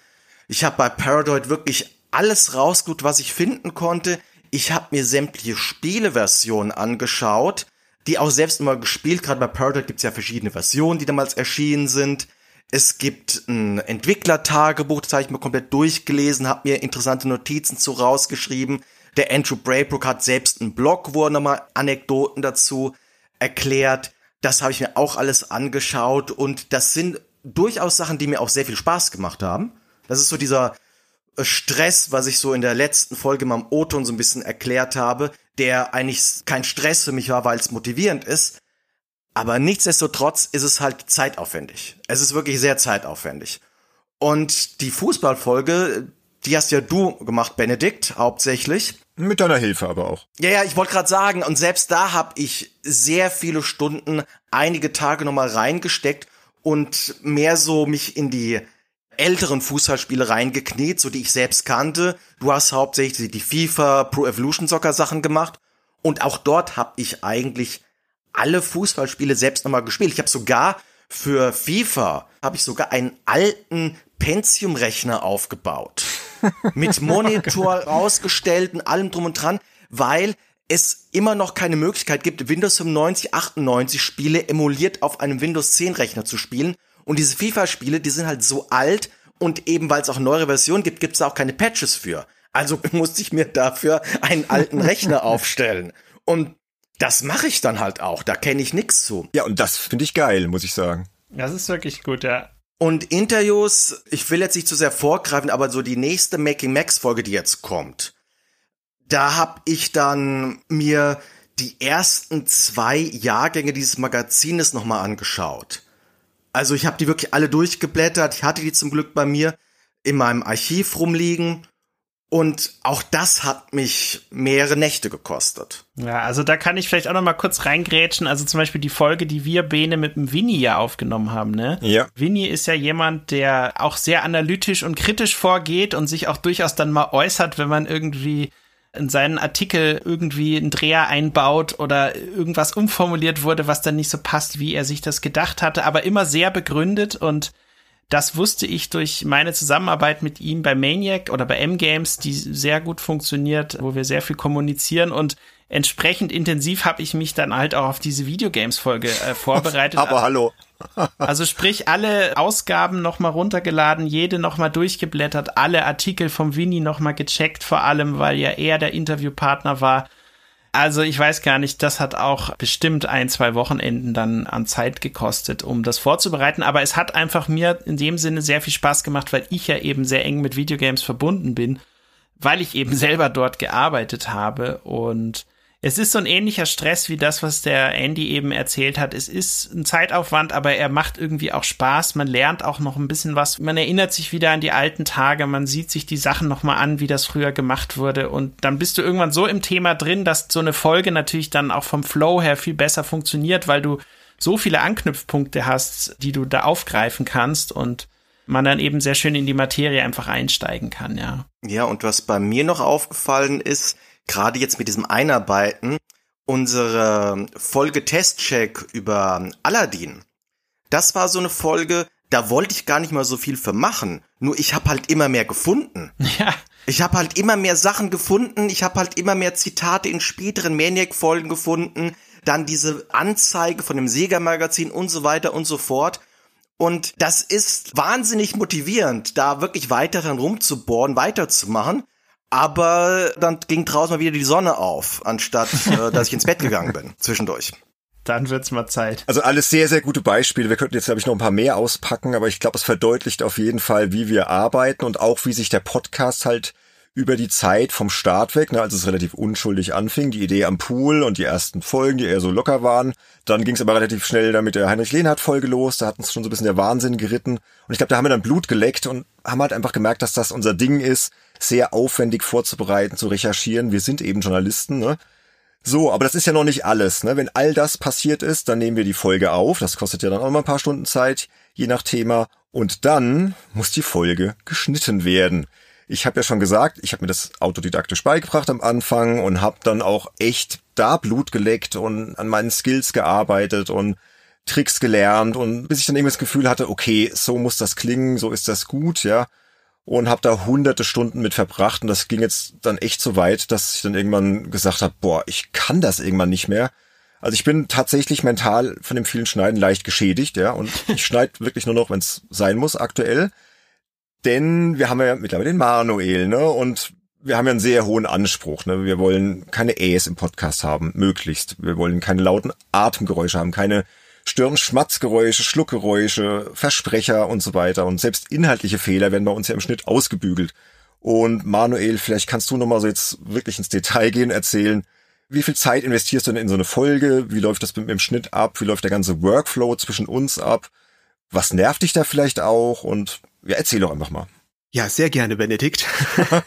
Ich habe bei Paradoid wirklich alles rausgesucht, was ich finden konnte. Ich habe mir sämtliche Spieleversionen angeschaut, die auch selbst immer gespielt. Gerade bei Paradoid gibt es ja verschiedene Versionen, die damals erschienen sind. Es gibt ein Entwicklertagebuch, das habe ich mir komplett durchgelesen, habe mir interessante Notizen zu rausgeschrieben. Der Andrew Braybrook hat selbst einen Blog, wo er nochmal Anekdoten dazu erklärt. Das habe ich mir auch alles angeschaut und das sind durchaus Sachen, die mir auch sehr viel Spaß gemacht haben. Das ist so dieser Stress, was ich so in der letzten Folge mal im O-Ton so ein bisschen erklärt habe, der eigentlich kein Stress für mich war, weil es motivierend ist, aber nichtsdestotrotz ist es halt zeitaufwendig. Es ist wirklich sehr zeitaufwendig. Und die Fußballfolge, die hast ja du gemacht, Benedikt, hauptsächlich. Mit deiner Hilfe aber auch. Ja, ja, ich wollte gerade sagen, und selbst da habe ich sehr viele Stunden, einige Tage nochmal reingesteckt und mehr so mich in die älteren Fußballspiele reingekniet, so die ich selbst kannte. Du hast hauptsächlich die FIFA Pro Evolution Soccer Sachen gemacht und auch dort habe ich eigentlich alle Fußballspiele selbst nochmal gespielt. Ich habe sogar für FIFA habe ich sogar einen alten Pentium-Rechner aufgebaut. mit Monitor rausgestellt und allem drum und dran, weil es immer noch keine Möglichkeit gibt, Windows 95, 98 Spiele emuliert auf einem Windows 10 Rechner zu spielen. Und diese FIFA-Spiele, die sind halt so alt und eben weil es auch neuere Versionen gibt, gibt es auch keine Patches für. Also musste ich mir dafür einen alten Rechner aufstellen. Und das mache ich dann halt auch. Da kenne ich nichts zu. Ja, und das finde ich geil, muss ich sagen. Das ist wirklich gut, ja. Und Interviews, ich will jetzt nicht zu sehr vorgreifen, aber so die nächste Making Max Folge, die jetzt kommt, da habe ich dann mir die ersten zwei Jahrgänge dieses Magazines nochmal angeschaut. Also ich habe die wirklich alle durchgeblättert. Ich hatte die zum Glück bei mir in meinem Archiv rumliegen und auch das hat mich mehrere Nächte gekostet. Ja, also da kann ich vielleicht auch noch mal kurz reingrätschen. Also zum Beispiel die Folge, die wir Bene mit dem Winnie ja aufgenommen haben, ne? Ja. Winnie ist ja jemand, der auch sehr analytisch und kritisch vorgeht und sich auch durchaus dann mal äußert, wenn man irgendwie in seinen Artikel irgendwie einen Dreher einbaut oder irgendwas umformuliert wurde, was dann nicht so passt, wie er sich das gedacht hatte, aber immer sehr begründet und das wusste ich durch meine Zusammenarbeit mit ihm bei Maniac oder bei M-Games, die sehr gut funktioniert, wo wir sehr viel kommunizieren und entsprechend intensiv habe ich mich dann halt auch auf diese Videogames-Folge äh, vorbereitet. Aber hallo. also sprich, alle Ausgaben nochmal runtergeladen, jede nochmal durchgeblättert, alle Artikel vom Winnie nochmal gecheckt, vor allem, weil ja er der Interviewpartner war. Also ich weiß gar nicht, das hat auch bestimmt ein, zwei Wochenenden dann an Zeit gekostet, um das vorzubereiten. Aber es hat einfach mir in dem Sinne sehr viel Spaß gemacht, weil ich ja eben sehr eng mit Videogames verbunden bin, weil ich eben selber dort gearbeitet habe und Es ist so ein ähnlicher Stress wie das, was der Andy eben erzählt hat. Es ist ein Zeitaufwand, aber er macht irgendwie auch Spaß. Man lernt auch noch ein bisschen was. Man erinnert sich wieder an die alten Tage. Man sieht sich die Sachen nochmal an, wie das früher gemacht wurde. Und dann bist du irgendwann so im Thema drin, dass so eine Folge natürlich dann auch vom Flow her viel besser funktioniert, weil du so viele Anknüpfpunkte hast, die du da aufgreifen kannst und man dann eben sehr schön in die Materie einfach einsteigen kann, ja. Ja, und was bei mir noch aufgefallen ist, gerade jetzt mit diesem Einarbeiten, unsere Folge Testcheck über Aladdin. Das war so eine Folge, da wollte ich gar nicht mal so viel für machen. Nur ich habe halt immer mehr gefunden. Ja. Ich habe halt immer mehr Sachen gefunden. Ich habe halt immer mehr Zitate in späteren Maniac-Folgen gefunden. Dann diese Anzeige von dem Sega-Magazin und so weiter und so fort. Und das ist wahnsinnig motivierend, da wirklich weiter dran rumzubohren, weiterzumachen. Aber dann ging draußen mal wieder die Sonne auf, anstatt äh, dass ich ins Bett gegangen bin zwischendurch. Dann wird's mal Zeit. Also alles sehr, sehr gute Beispiele. Wir könnten jetzt, glaube ich, noch ein paar mehr auspacken, aber ich glaube, es verdeutlicht auf jeden Fall, wie wir arbeiten und auch, wie sich der Podcast halt über die Zeit vom Start weg, ne, als es relativ unschuldig anfing, die Idee am Pool und die ersten Folgen, die eher so locker waren. Dann ging es aber relativ schnell damit der Heinrich Lehnhardt-Folge los, da hat uns schon so ein bisschen der Wahnsinn geritten. Und ich glaube, da haben wir dann Blut geleckt und haben halt einfach gemerkt, dass das unser Ding ist, sehr aufwendig vorzubereiten, zu recherchieren. Wir sind eben Journalisten, ne? So, aber das ist ja noch nicht alles. Ne? Wenn all das passiert ist, dann nehmen wir die Folge auf. Das kostet ja dann auch mal ein paar Stunden Zeit, je nach Thema. Und dann muss die Folge geschnitten werden ich habe ja schon gesagt, ich habe mir das autodidaktisch beigebracht am Anfang und habe dann auch echt da Blut geleckt und an meinen Skills gearbeitet und Tricks gelernt und bis ich dann eben das Gefühl hatte, okay, so muss das klingen, so ist das gut, ja. Und habe da hunderte Stunden mit verbracht und das ging jetzt dann echt so weit, dass ich dann irgendwann gesagt habe, boah, ich kann das irgendwann nicht mehr. Also ich bin tatsächlich mental von dem vielen Schneiden leicht geschädigt, ja, und ich schneide wirklich nur noch, wenn es sein muss, aktuell. Denn wir haben ja mittlerweile den Manuel, ne? Und wir haben ja einen sehr hohen Anspruch. Ne? Wir wollen keine Äs im Podcast haben, möglichst. Wir wollen keine lauten Atemgeräusche haben, keine Stirn-Schmatzgeräusche, Schluckgeräusche, Versprecher und so weiter. Und selbst inhaltliche Fehler werden bei uns ja im Schnitt ausgebügelt. Und Manuel, vielleicht kannst du nochmal so jetzt wirklich ins Detail gehen, erzählen, wie viel Zeit investierst du denn in so eine Folge? Wie läuft das mit dem Schnitt ab? Wie läuft der ganze Workflow zwischen uns ab? Was nervt dich da vielleicht auch? Und ja, erzähl doch einfach mal. Ja, sehr gerne, Benedikt.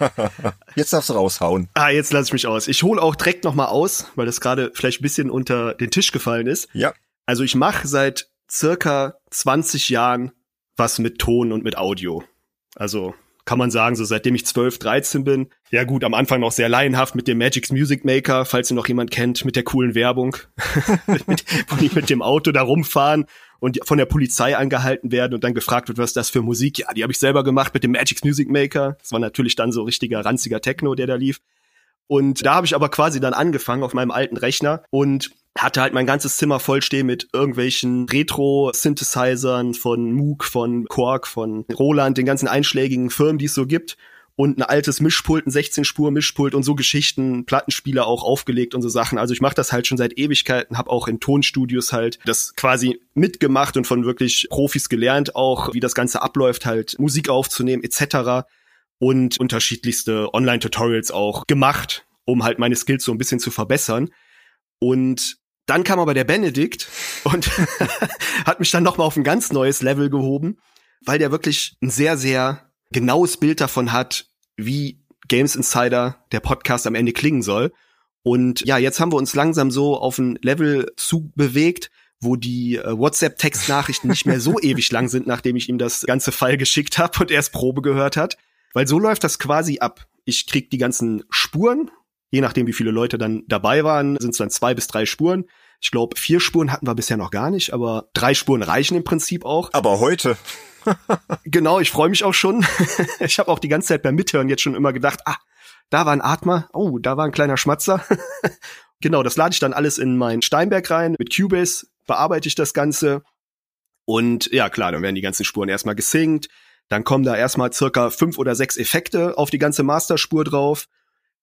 jetzt darfst du raushauen. Ah, jetzt lass ich mich aus. Ich hole auch direkt noch mal aus, weil das gerade vielleicht ein bisschen unter den Tisch gefallen ist. Ja. Also ich mache seit circa 20 Jahren was mit Ton und mit Audio. Also kann man sagen, so seitdem ich 12, 13 bin. Ja gut, am Anfang noch sehr laienhaft mit dem Magic's Music Maker, falls ihr noch jemand kennt, mit der coolen Werbung, mit, wo die mit dem Auto da rumfahren und von der Polizei angehalten werden und dann gefragt wird, was ist das für Musik? Ja, die habe ich selber gemacht mit dem Magic's Music Maker. Das war natürlich dann so richtiger ranziger Techno, der da lief. Und da habe ich aber quasi dann angefangen auf meinem alten Rechner und hatte halt mein ganzes Zimmer vollstehen mit irgendwelchen Retro-Synthesizern von Moog, von Quark, von Roland, den ganzen einschlägigen Firmen, die es so gibt und ein altes Mischpult, ein 16-Spur-Mischpult und so Geschichten, Plattenspieler auch aufgelegt und so Sachen. Also ich mache das halt schon seit Ewigkeiten, habe auch in Tonstudios halt das quasi mitgemacht und von wirklich Profis gelernt, auch wie das Ganze abläuft, halt Musik aufzunehmen etc. Und unterschiedlichste Online-Tutorials auch gemacht, um halt meine Skills so ein bisschen zu verbessern. Und dann kam aber der Benedikt und hat mich dann noch mal auf ein ganz neues Level gehoben, weil der wirklich ein sehr, sehr genaues Bild davon hat, wie Games Insider, der Podcast am Ende klingen soll. Und ja, jetzt haben wir uns langsam so auf ein Level zubewegt, wo die äh, WhatsApp-Textnachrichten nicht mehr so ewig lang sind, nachdem ich ihm das ganze Fall geschickt habe und er es Probe gehört hat. Weil so läuft das quasi ab. Ich krieg die ganzen Spuren, je nachdem wie viele Leute dann dabei waren, sind es dann zwei bis drei Spuren. Ich glaube, vier Spuren hatten wir bisher noch gar nicht, aber drei Spuren reichen im Prinzip auch. Aber heute. genau, ich freue mich auch schon. ich habe auch die ganze Zeit beim Mithören jetzt schon immer gedacht, ah, da war ein Atmer, oh, da war ein kleiner Schmatzer. genau, das lade ich dann alles in mein Steinberg rein. Mit Cubase bearbeite ich das Ganze. Und ja, klar, dann werden die ganzen Spuren erstmal gesinkt. Dann kommen da erstmal circa fünf oder sechs Effekte auf die ganze Masterspur drauf.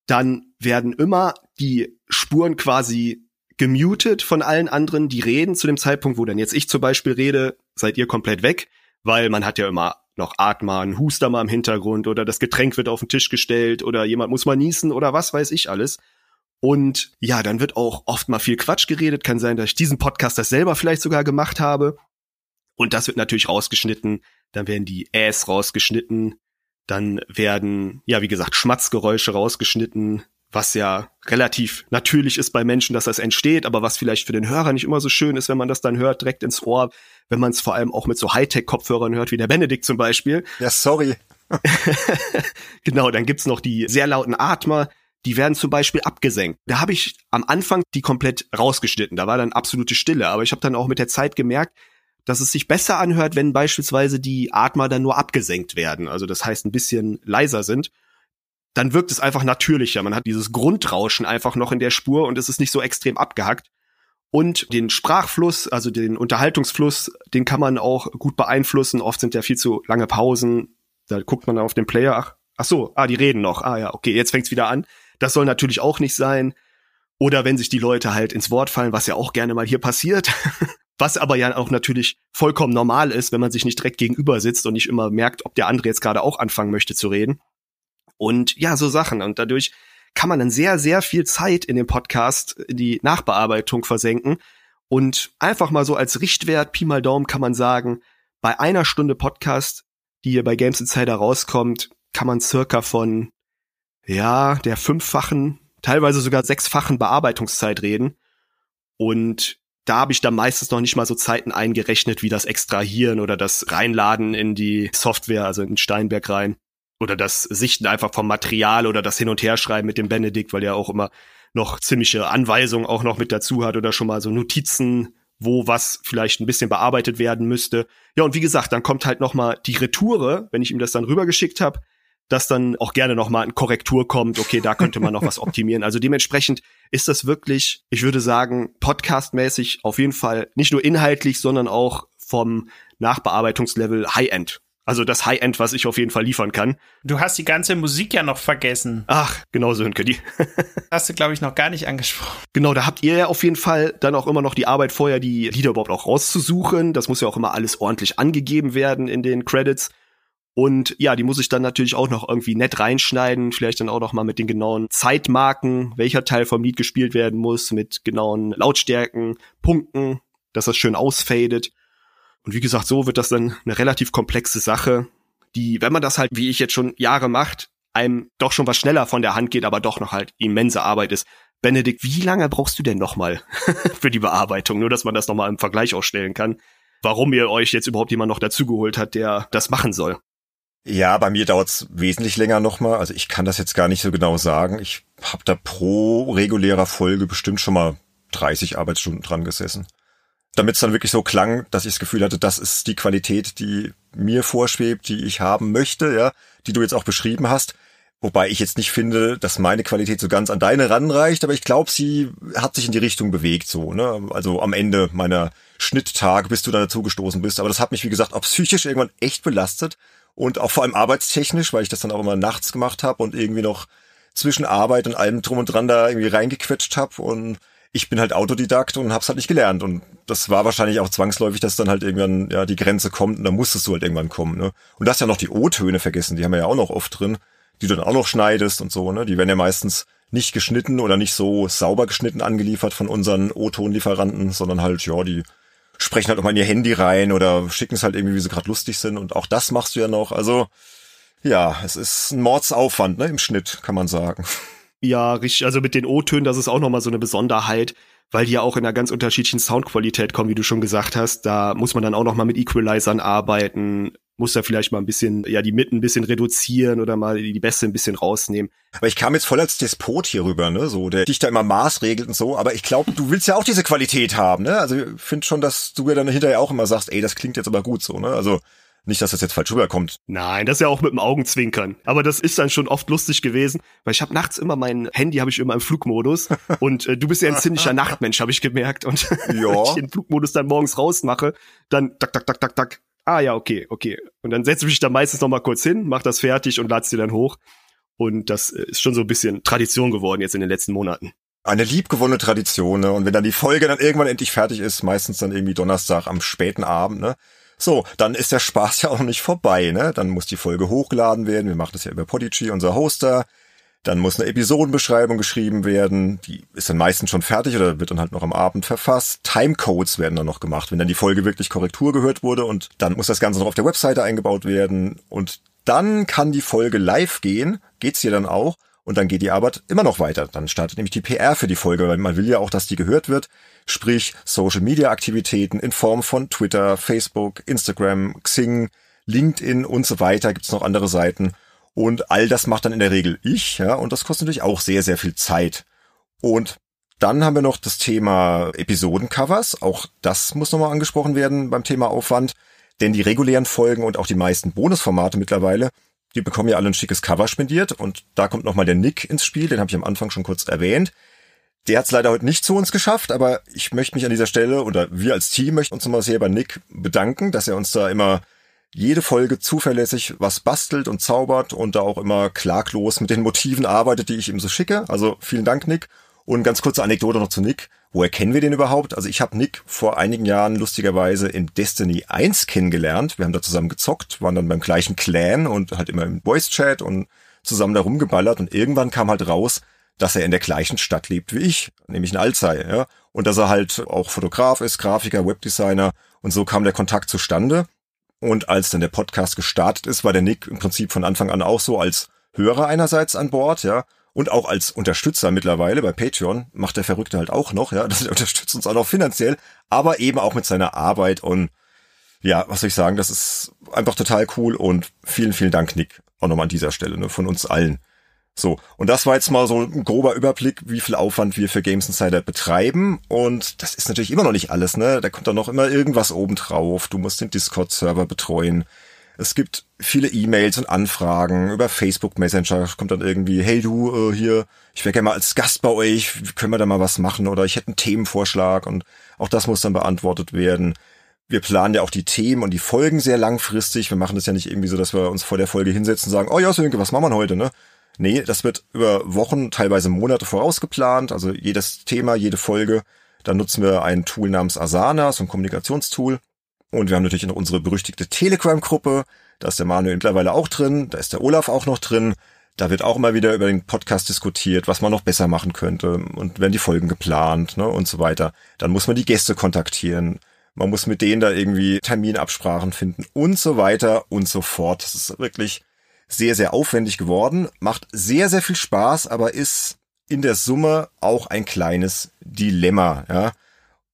Dann werden immer die Spuren quasi gemutet von allen anderen, die reden zu dem Zeitpunkt, wo dann jetzt ich zum Beispiel rede, seid ihr komplett weg weil man hat ja immer noch Atma, ein Huster mal im Hintergrund oder das Getränk wird auf den Tisch gestellt oder jemand muss mal niesen oder was weiß ich alles. Und ja, dann wird auch oft mal viel Quatsch geredet. Kann sein, dass ich diesen Podcast das selber vielleicht sogar gemacht habe. Und das wird natürlich rausgeschnitten. Dann werden die Äs rausgeschnitten. Dann werden, ja, wie gesagt, Schmatzgeräusche rausgeschnitten, was ja relativ natürlich ist bei Menschen, dass das entsteht, aber was vielleicht für den Hörer nicht immer so schön ist, wenn man das dann hört, direkt ins Ohr, wenn man es vor allem auch mit so Hightech-Kopfhörern hört, wie der Benedikt zum Beispiel. Ja, sorry. genau, dann gibt's noch die sehr lauten Atmer, die werden zum Beispiel abgesenkt. Da habe ich am Anfang die komplett rausgeschnitten, da war dann absolute Stille, aber ich habe dann auch mit der Zeit gemerkt, dass es sich besser anhört, wenn beispielsweise die Atmer dann nur abgesenkt werden, also das heißt ein bisschen leiser sind dann wirkt es einfach natürlicher. Man hat dieses Grundrauschen einfach noch in der Spur und es ist nicht so extrem abgehackt. Und den Sprachfluss, also den Unterhaltungsfluss, den kann man auch gut beeinflussen. Oft sind ja viel zu lange Pausen. Da guckt man auf den Player, ach, ach so, ah, die reden noch. Ah ja, okay, jetzt fängt's wieder an. Das soll natürlich auch nicht sein. Oder wenn sich die Leute halt ins Wort fallen, was ja auch gerne mal hier passiert. was aber ja auch natürlich vollkommen normal ist, wenn man sich nicht direkt gegenüber sitzt und nicht immer merkt, ob der andere jetzt gerade auch anfangen möchte zu reden. Und ja, so Sachen. Und dadurch kann man dann sehr, sehr viel Zeit in dem Podcast in die Nachbearbeitung versenken. Und einfach mal so als Richtwert, Pi mal Daumen kann man sagen, bei einer Stunde Podcast, die hier bei Games Insider rauskommt, kann man circa von, ja, der fünffachen, teilweise sogar sechsfachen Bearbeitungszeit reden. Und da habe ich dann meistens noch nicht mal so Zeiten eingerechnet, wie das Extrahieren oder das Reinladen in die Software, also in Steinberg rein oder das Sichten einfach vom Material oder das Hin- und Herschreiben mit dem Benedikt, weil der auch immer noch ziemliche Anweisungen auch noch mit dazu hat oder schon mal so Notizen, wo was vielleicht ein bisschen bearbeitet werden müsste. Ja, und wie gesagt, dann kommt halt noch mal die Retoure, wenn ich ihm das dann rübergeschickt habe, dass dann auch gerne noch mal eine Korrektur kommt, okay, da könnte man noch was optimieren. Also dementsprechend ist das wirklich, ich würde sagen, podcastmäßig auf jeden Fall nicht nur inhaltlich, sondern auch vom Nachbearbeitungslevel High-End. Also das High-End, was ich auf jeden Fall liefern kann. Du hast die ganze Musik ja noch vergessen. Ach, genau, Sönke, die. hast du, glaube ich, noch gar nicht angesprochen. Genau, da habt ihr ja auf jeden Fall dann auch immer noch die Arbeit vorher, die Lieder überhaupt auch rauszusuchen. Das muss ja auch immer alles ordentlich angegeben werden in den Credits. Und ja, die muss ich dann natürlich auch noch irgendwie nett reinschneiden, vielleicht dann auch noch mal mit den genauen Zeitmarken, welcher Teil vom Lied gespielt werden muss, mit genauen Lautstärken, Punkten, dass das schön ausfadet. Und wie gesagt, so wird das dann eine relativ komplexe Sache, die, wenn man das halt, wie ich jetzt schon Jahre macht, einem doch schon was schneller von der Hand geht, aber doch noch halt immense Arbeit ist. Benedikt, wie lange brauchst du denn nochmal für die Bearbeitung? Nur, dass man das nochmal im Vergleich ausstellen kann. Warum ihr euch jetzt überhaupt jemand noch dazugeholt hat, der das machen soll. Ja, bei mir dauert's wesentlich länger nochmal. Also ich kann das jetzt gar nicht so genau sagen. Ich habe da pro regulärer Folge bestimmt schon mal 30 Arbeitsstunden dran gesessen damit es dann wirklich so klang, dass ich das Gefühl hatte, das ist die Qualität, die mir vorschwebt, die ich haben möchte, ja, die du jetzt auch beschrieben hast. Wobei ich jetzt nicht finde, dass meine Qualität so ganz an deine ranreicht, aber ich glaube, sie hat sich in die Richtung bewegt, so, ne? Also am Ende meiner Schnitttage, bis du da dazu gestoßen bist. Aber das hat mich, wie gesagt, auch psychisch irgendwann echt belastet und auch vor allem arbeitstechnisch, weil ich das dann auch immer nachts gemacht habe und irgendwie noch zwischen Arbeit und allem drum und dran da irgendwie reingequetscht habe und ich bin halt Autodidakt und hab's halt nicht gelernt. Und das war wahrscheinlich auch zwangsläufig, dass dann halt irgendwann ja die Grenze kommt und dann musstest du halt irgendwann kommen. Ne? Und das ja noch die O-Töne vergessen, die haben wir ja auch noch oft drin, die du dann auch noch schneidest und so. Ne? Die werden ja meistens nicht geschnitten oder nicht so sauber geschnitten angeliefert von unseren O-Ton-Lieferanten, sondern halt, ja, die sprechen halt auch mal in ihr Handy rein oder schicken es halt irgendwie, wie sie gerade lustig sind. Und auch das machst du ja noch. Also ja, es ist ein Mordsaufwand ne, im Schnitt, kann man sagen. Ja, richtig. Also mit den O-Tönen, das ist auch nochmal so eine Besonderheit, weil die ja auch in einer ganz unterschiedlichen Soundqualität kommen, wie du schon gesagt hast. Da muss man dann auch nochmal mit Equalizern arbeiten, muss da vielleicht mal ein bisschen, ja, die Mitten ein bisschen reduzieren oder mal die Bässe ein bisschen rausnehmen. Aber ich kam jetzt voll als Despot hier rüber, ne, so, der dich da immer maßregelt und so, aber ich glaube, du willst ja auch diese Qualität haben, ne? Also ich finde schon, dass du ja dann hinterher auch immer sagst, ey, das klingt jetzt aber gut so, ne? Also nicht, dass das jetzt falsch rüberkommt. Nein, das ist ja auch mit dem Augenzwinkern. Aber das ist dann schon oft lustig gewesen, weil ich habe nachts immer mein Handy habe ich immer im Flugmodus und äh, du bist ja ein ziemlicher Nachtmensch, habe ich gemerkt. Und ja. wenn ich den Flugmodus dann morgens rausmache, dann tak tak tak tak tak. Ah ja, okay, okay. Und dann setze ich mich da meistens noch mal kurz hin, mach das fertig und lad's dir dann hoch. Und das äh, ist schon so ein bisschen Tradition geworden jetzt in den letzten Monaten. Eine liebgewonnene Tradition, ne? Und wenn dann die Folge dann irgendwann endlich fertig ist, meistens dann irgendwie Donnerstag am späten Abend, ne? So, dann ist der Spaß ja auch nicht vorbei, ne? Dann muss die Folge hochgeladen werden. Wir machen das ja über Podigy, unser Hoster. Dann muss eine Episodenbeschreibung geschrieben werden. Die ist dann meistens schon fertig oder wird dann halt noch am Abend verfasst. Timecodes werden dann noch gemacht, wenn dann die Folge wirklich Korrektur gehört wurde und dann muss das Ganze noch auf der Webseite eingebaut werden und dann kann die Folge live gehen. Geht's hier dann auch. Und dann geht die Arbeit immer noch weiter. Dann startet nämlich die PR für die Folge, weil man will ja auch, dass die gehört wird. Sprich, Social Media Aktivitäten in Form von Twitter, Facebook, Instagram, Xing, LinkedIn und so weiter. Gibt's noch andere Seiten. Und all das macht dann in der Regel ich, ja, und das kostet natürlich auch sehr, sehr viel Zeit. Und dann haben wir noch das Thema Episodencovers. Auch das muss nochmal angesprochen werden beim Thema Aufwand. Denn die regulären Folgen und auch die meisten Bonusformate mittlerweile, die bekommen ja alle ein schickes Cover spendiert. Und da kommt nochmal der Nick ins Spiel, den habe ich am Anfang schon kurz erwähnt. Der hat es leider heute nicht zu uns geschafft, aber ich möchte mich an dieser Stelle oder wir als Team möchten uns nochmal sehr bei Nick bedanken, dass er uns da immer jede Folge zuverlässig was bastelt und zaubert und da auch immer klaglos mit den Motiven arbeitet, die ich ihm so schicke. Also vielen Dank, Nick. Und ganz kurze Anekdote noch zu Nick. Woher kennen wir den überhaupt? Also ich habe Nick vor einigen Jahren lustigerweise in Destiny 1 kennengelernt. Wir haben da zusammen gezockt, waren dann beim gleichen Clan und halt immer im Voice-Chat und zusammen da rumgeballert und irgendwann kam halt raus, dass er in der gleichen Stadt lebt wie ich, nämlich in Alzey, ja. Und dass er halt auch Fotograf ist, Grafiker, Webdesigner und so kam der Kontakt zustande. Und als dann der Podcast gestartet ist, war der Nick im Prinzip von Anfang an auch so als Hörer einerseits an Bord, ja, und auch als Unterstützer mittlerweile bei Patreon macht der Verrückte halt auch noch, ja, das unterstützt uns auch noch finanziell, aber eben auch mit seiner Arbeit und ja, was soll ich sagen, das ist einfach total cool und vielen, vielen Dank, Nick, auch nochmal an dieser Stelle, ne, von uns allen. So, und das war jetzt mal so ein grober Überblick, wie viel Aufwand wir für Games Insider betreiben. Und das ist natürlich immer noch nicht alles, ne? Da kommt dann noch immer irgendwas obendrauf. Du musst den Discord-Server betreuen. Es gibt viele E-Mails und Anfragen über Facebook Messenger. Kommt dann irgendwie, hey du, äh, hier, ich wäre gerne mal als Gast bei euch, können wir da mal was machen? Oder ich hätte einen Themenvorschlag und auch das muss dann beantwortet werden. Wir planen ja auch die Themen und die Folgen sehr langfristig. Wir machen das ja nicht irgendwie so, dass wir uns vor der Folge hinsetzen und sagen, oh ja, Sönke, was machen wir heute, ne? Nee, das wird über Wochen, teilweise Monate vorausgeplant. Also jedes Thema, jede Folge. Dann nutzen wir ein Tool namens Asana, so ein Kommunikationstool. Und wir haben natürlich noch unsere berüchtigte Telegram-Gruppe. Da ist der Manuel mittlerweile auch drin. Da ist der Olaf auch noch drin. Da wird auch immer wieder über den Podcast diskutiert, was man noch besser machen könnte. Und werden die Folgen geplant ne, und so weiter. Dann muss man die Gäste kontaktieren. Man muss mit denen da irgendwie Terminabsprachen finden und so weiter und so fort. Das ist wirklich sehr, sehr aufwendig geworden, macht sehr, sehr viel Spaß, aber ist in der Summe auch ein kleines Dilemma, ja.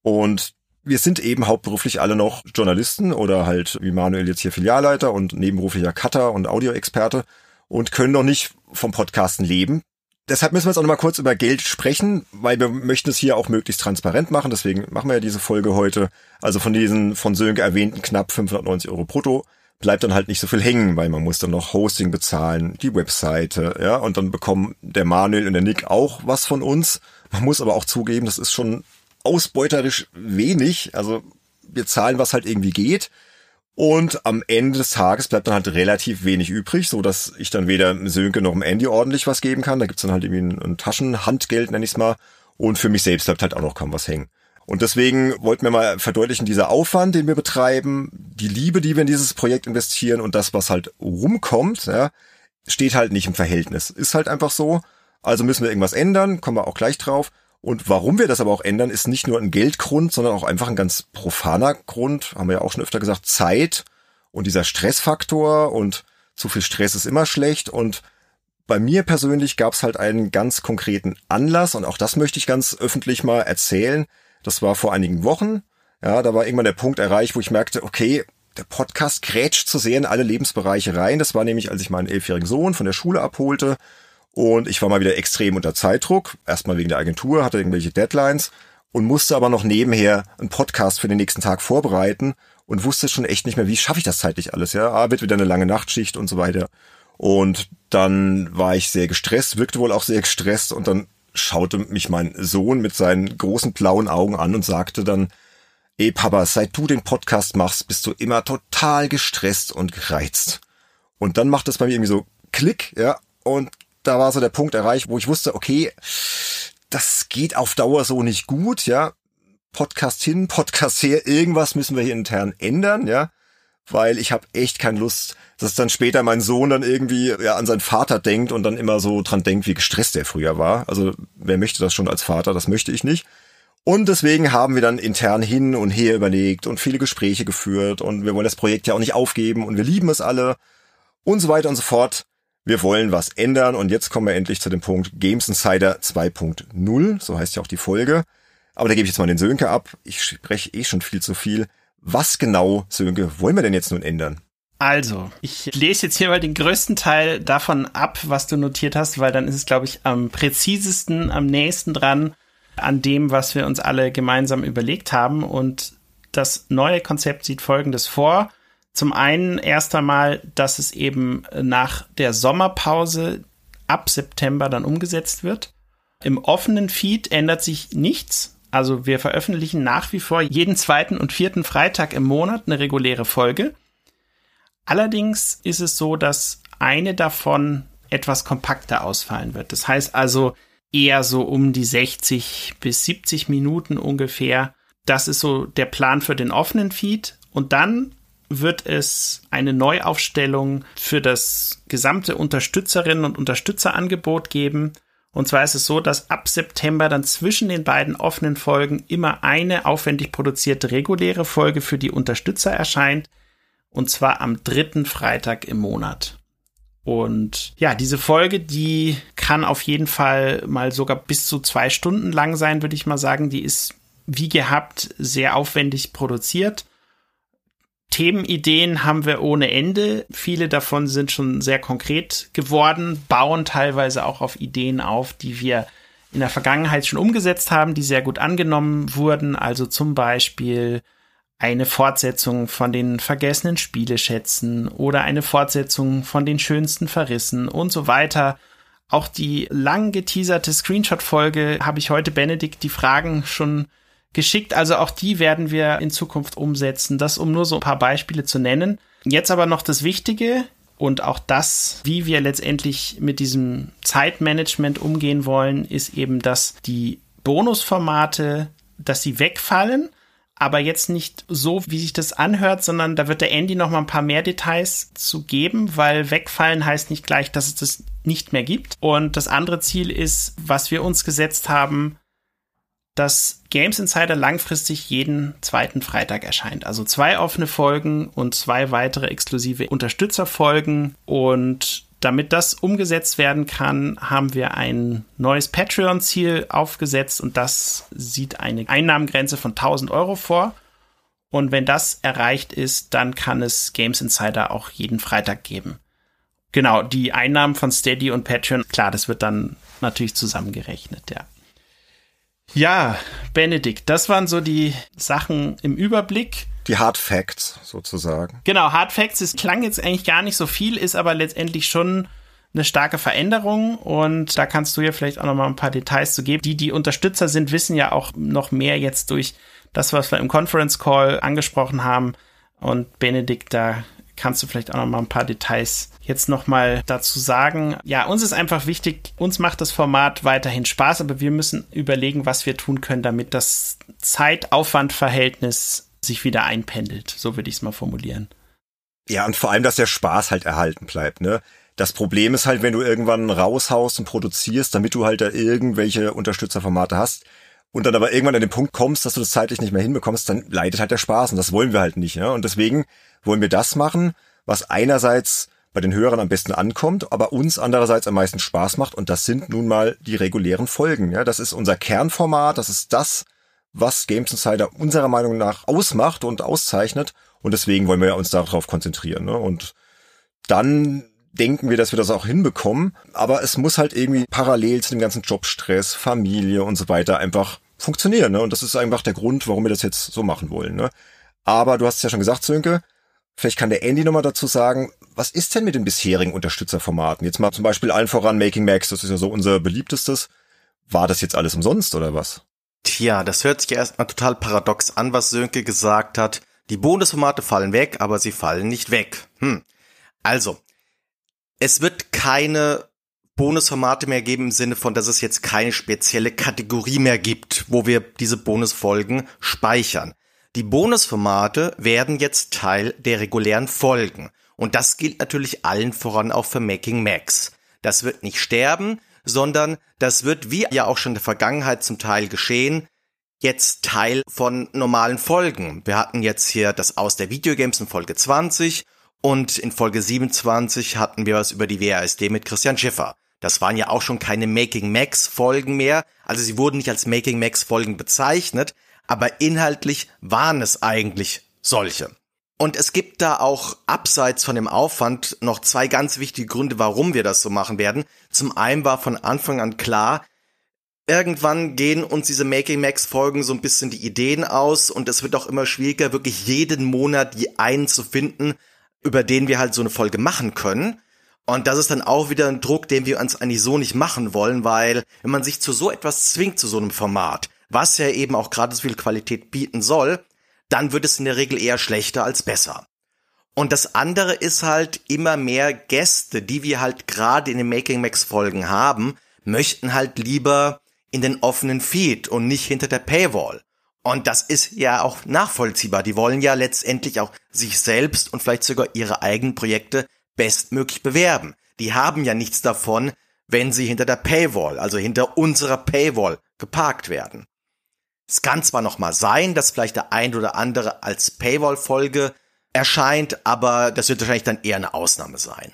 Und wir sind eben hauptberuflich alle noch Journalisten oder halt wie Manuel jetzt hier Filialleiter und nebenberuflicher Cutter und Audioexperte und können noch nicht vom Podcasten leben. Deshalb müssen wir jetzt auch noch mal kurz über Geld sprechen, weil wir möchten es hier auch möglichst transparent machen. Deswegen machen wir ja diese Folge heute. Also von diesen von Sönke erwähnten knapp 590 Euro brutto bleibt dann halt nicht so viel hängen, weil man muss dann noch Hosting bezahlen, die Webseite, ja, und dann bekommen der Manuel und der Nick auch was von uns. Man muss aber auch zugeben, das ist schon ausbeuterisch wenig. Also wir zahlen, was halt irgendwie geht. Und am Ende des Tages bleibt dann halt relativ wenig übrig, so dass ich dann weder Sönke noch dem Andy ordentlich was geben kann. Da gibt's dann halt irgendwie ein, ein Taschenhandgeld, nenn ich's mal. Und für mich selbst bleibt halt auch noch kaum was hängen. Und deswegen wollten wir mal verdeutlichen, dieser Aufwand, den wir betreiben, die Liebe, die wir in dieses Projekt investieren und das, was halt rumkommt, ja, steht halt nicht im Verhältnis. Ist halt einfach so. Also müssen wir irgendwas ändern, kommen wir auch gleich drauf. Und warum wir das aber auch ändern, ist nicht nur ein Geldgrund, sondern auch einfach ein ganz profaner Grund. Haben wir ja auch schon öfter gesagt, Zeit und dieser Stressfaktor und zu viel Stress ist immer schlecht. Und bei mir persönlich gab es halt einen ganz konkreten Anlass und auch das möchte ich ganz öffentlich mal erzählen. Das war vor einigen Wochen. Ja, da war irgendwann der Punkt erreicht, wo ich merkte, okay, der Podcast grätscht zu sehr in alle Lebensbereiche rein. Das war nämlich, als ich meinen elfjährigen Sohn von der Schule abholte. Und ich war mal wieder extrem unter Zeitdruck. Erstmal wegen der Agentur, hatte irgendwelche Deadlines und musste aber noch nebenher einen Podcast für den nächsten Tag vorbereiten und wusste schon echt nicht mehr, wie schaffe ich das zeitlich alles, ja? Ah, wird wieder eine lange Nachtschicht und so weiter. Und dann war ich sehr gestresst, wirkte wohl auch sehr gestresst und dann schaute mich mein Sohn mit seinen großen blauen Augen an und sagte dann, Ey Papa, seit du den Podcast machst, bist du immer total gestresst und gereizt. Und dann macht es bei mir irgendwie so Klick, ja, und da war so der Punkt erreicht, wo ich wusste, okay, das geht auf Dauer so nicht gut, ja. Podcast hin, Podcast her, irgendwas müssen wir hier intern ändern, ja. weil ich habe echt keine Lust, dass dann später mein Sohn dann irgendwie ja, an seinen Vater denkt und dann immer so dran denkt, wie gestresst er früher war. Also wer möchte das schon als Vater? Das möchte ich nicht. Und deswegen haben wir dann intern hin und her überlegt und viele Gespräche geführt und wir wollen das Projekt ja auch nicht aufgeben und wir lieben es alle und so weiter und so fort. Wir wollen was ändern und jetzt kommen wir endlich zu dem Punkt Games Insider 2.0, so heißt ja auch die Folge. Aber da gebe ich jetzt mal den Sönke ab. Ich spreche eh schon viel zu viel. Was genau, Sönke, wollen wir denn jetzt nun ändern? Also, ich lese jetzt hier mal den größten Teil davon ab, was du notiert hast, weil dann ist es, glaube ich, am präzisesten, am nächsten dran an dem, was wir uns alle gemeinsam überlegt haben. Und das neue Konzept sieht Folgendes vor. Zum einen erst einmal, dass es eben nach der Sommerpause ab September dann umgesetzt wird. Im offenen Feed ändert sich nichts. Also wir veröffentlichen nach wie vor jeden zweiten und vierten Freitag im Monat eine reguläre Folge. Allerdings ist es so, dass eine davon etwas kompakter ausfallen wird. Das heißt also eher so um die 60 bis 70 Minuten ungefähr. Das ist so der Plan für den offenen Feed. Und dann wird es eine Neuaufstellung für das gesamte Unterstützerinnen und Unterstützerangebot geben. Und zwar ist es so, dass ab September dann zwischen den beiden offenen Folgen immer eine aufwendig produzierte reguläre Folge für die Unterstützer erscheint. Und zwar am dritten Freitag im Monat. Und ja, diese Folge, die kann auf jeden Fall mal sogar bis zu zwei Stunden lang sein, würde ich mal sagen. Die ist wie gehabt sehr aufwendig produziert. Themenideen haben wir ohne Ende. Viele davon sind schon sehr konkret geworden, bauen teilweise auch auf Ideen auf, die wir in der Vergangenheit schon umgesetzt haben, die sehr gut angenommen wurden. Also zum Beispiel eine Fortsetzung von den vergessenen Spieleschätzen oder eine Fortsetzung von den schönsten Verrissen und so weiter. Auch die lang geteaserte Screenshot-Folge habe ich heute Benedikt die Fragen schon geschickt. Also auch die werden wir in Zukunft umsetzen. Das, um nur so ein paar Beispiele zu nennen. Jetzt aber noch das Wichtige und auch das, wie wir letztendlich mit diesem Zeitmanagement umgehen wollen, ist eben, dass die Bonusformate, dass sie wegfallen, aber jetzt nicht so, wie sich das anhört, sondern da wird der Andy noch mal ein paar mehr Details zu geben, weil wegfallen heißt nicht gleich, dass es das nicht mehr gibt. Und das andere Ziel ist, was wir uns gesetzt haben, dass Games Insider langfristig jeden zweiten Freitag erscheint. Also zwei offene Folgen und zwei weitere exklusive Unterstützerfolgen. Und damit das umgesetzt werden kann, haben wir ein neues Patreon-Ziel aufgesetzt und das sieht eine Einnahmengrenze von 1000 Euro vor. Und wenn das erreicht ist, dann kann es Games Insider auch jeden Freitag geben. Genau, die Einnahmen von Steady und Patreon, klar, das wird dann natürlich zusammengerechnet, ja. Ja, Benedikt, das waren so die Sachen im Überblick. Die Hard Facts sozusagen. Genau, Hard Facts, es klang jetzt eigentlich gar nicht so viel, ist aber letztendlich schon eine starke Veränderung und da kannst du ja vielleicht auch noch mal ein paar Details zu geben. Die, die Unterstützer sind, wissen ja auch noch mehr jetzt durch das, was wir im Conference Call angesprochen haben. Und Benedikt, da kannst du vielleicht auch noch mal ein paar Details jetzt noch mal dazu sagen. Ja, uns ist einfach wichtig, uns macht das Format weiterhin Spaß, aber wir müssen überlegen, was wir tun können, damit das Zeitaufwandverhältnis sich wieder einpendelt. So würde ich es mal formulieren. Ja, und vor allem, dass der Spaß halt erhalten bleibt, ne? Das Problem ist halt, wenn du irgendwann raushaust und produzierst, damit du halt da irgendwelche Unterstützerformate hast und dann aber irgendwann an den Punkt kommst, dass du das zeitlich nicht mehr hinbekommst, dann leidet halt der Spaß und das wollen wir halt nicht. Ne? Und deswegen wollen wir das machen, was einerseits bei den Hörern am besten ankommt, aber uns andererseits am meisten Spaß macht und das sind nun mal die regulären Folgen. Ja, das ist unser Kernformat, das ist das, was Games Insider unserer Meinung nach ausmacht und auszeichnet und deswegen wollen wir uns darauf konzentrieren. Ne? Und dann denken wir, dass wir das auch hinbekommen, aber es muss halt irgendwie parallel zu dem ganzen Jobstress, Familie und so weiter einfach funktionieren. Ne? Und das ist einfach der Grund, warum wir das jetzt so machen wollen. Ne? Aber du hast es ja schon gesagt, Sönke, vielleicht kann der Andy nochmal dazu sagen, was ist denn mit den bisherigen Unterstützerformaten? Jetzt mal zum Beispiel allen voran Making Max, das ist ja so unser beliebtestes. War das jetzt alles umsonst oder was? Tja, das hört sich ja erstmal total paradox an, was Sönke gesagt hat. Die Bonusformate fallen weg, aber sie fallen nicht weg. Hm. Also, es wird keine Bonusformate mehr geben im Sinne von, dass es jetzt keine spezielle Kategorie mehr gibt, wo wir diese Bonusfolgen speichern. Die Bonusformate werden jetzt Teil der regulären Folgen. Und das gilt natürlich allen voran auch für Making Max. Das wird nicht sterben, sondern das wird, wie ja auch schon in der Vergangenheit zum Teil geschehen, jetzt Teil von normalen Folgen. Wir hatten jetzt hier das Aus der Videogames in Folge 20 und in Folge 27 hatten wir was über die WASD mit Christian Schiffer. Das waren ja auch schon keine Making Max Folgen mehr, also sie wurden nicht als Making Max Folgen bezeichnet, aber inhaltlich waren es eigentlich solche. Und es gibt da auch abseits von dem Aufwand noch zwei ganz wichtige Gründe, warum wir das so machen werden. Zum einen war von Anfang an klar, irgendwann gehen uns diese Making Max Folgen so ein bisschen die Ideen aus und es wird auch immer schwieriger, wirklich jeden Monat die einen zu finden, über den wir halt so eine Folge machen können. Und das ist dann auch wieder ein Druck, den wir uns eigentlich so nicht machen wollen, weil wenn man sich zu so etwas zwingt, zu so einem Format, was ja eben auch gerade so viel Qualität bieten soll, dann wird es in der Regel eher schlechter als besser. Und das andere ist halt immer mehr Gäste, die wir halt gerade in den Making Max Folgen haben, möchten halt lieber in den offenen Feed und nicht hinter der Paywall. Und das ist ja auch nachvollziehbar. Die wollen ja letztendlich auch sich selbst und vielleicht sogar ihre eigenen Projekte bestmöglich bewerben. Die haben ja nichts davon, wenn sie hinter der Paywall, also hinter unserer Paywall geparkt werden. Es kann zwar noch mal sein, dass vielleicht der ein oder andere als Paywall-Folge erscheint, aber das wird wahrscheinlich dann eher eine Ausnahme sein.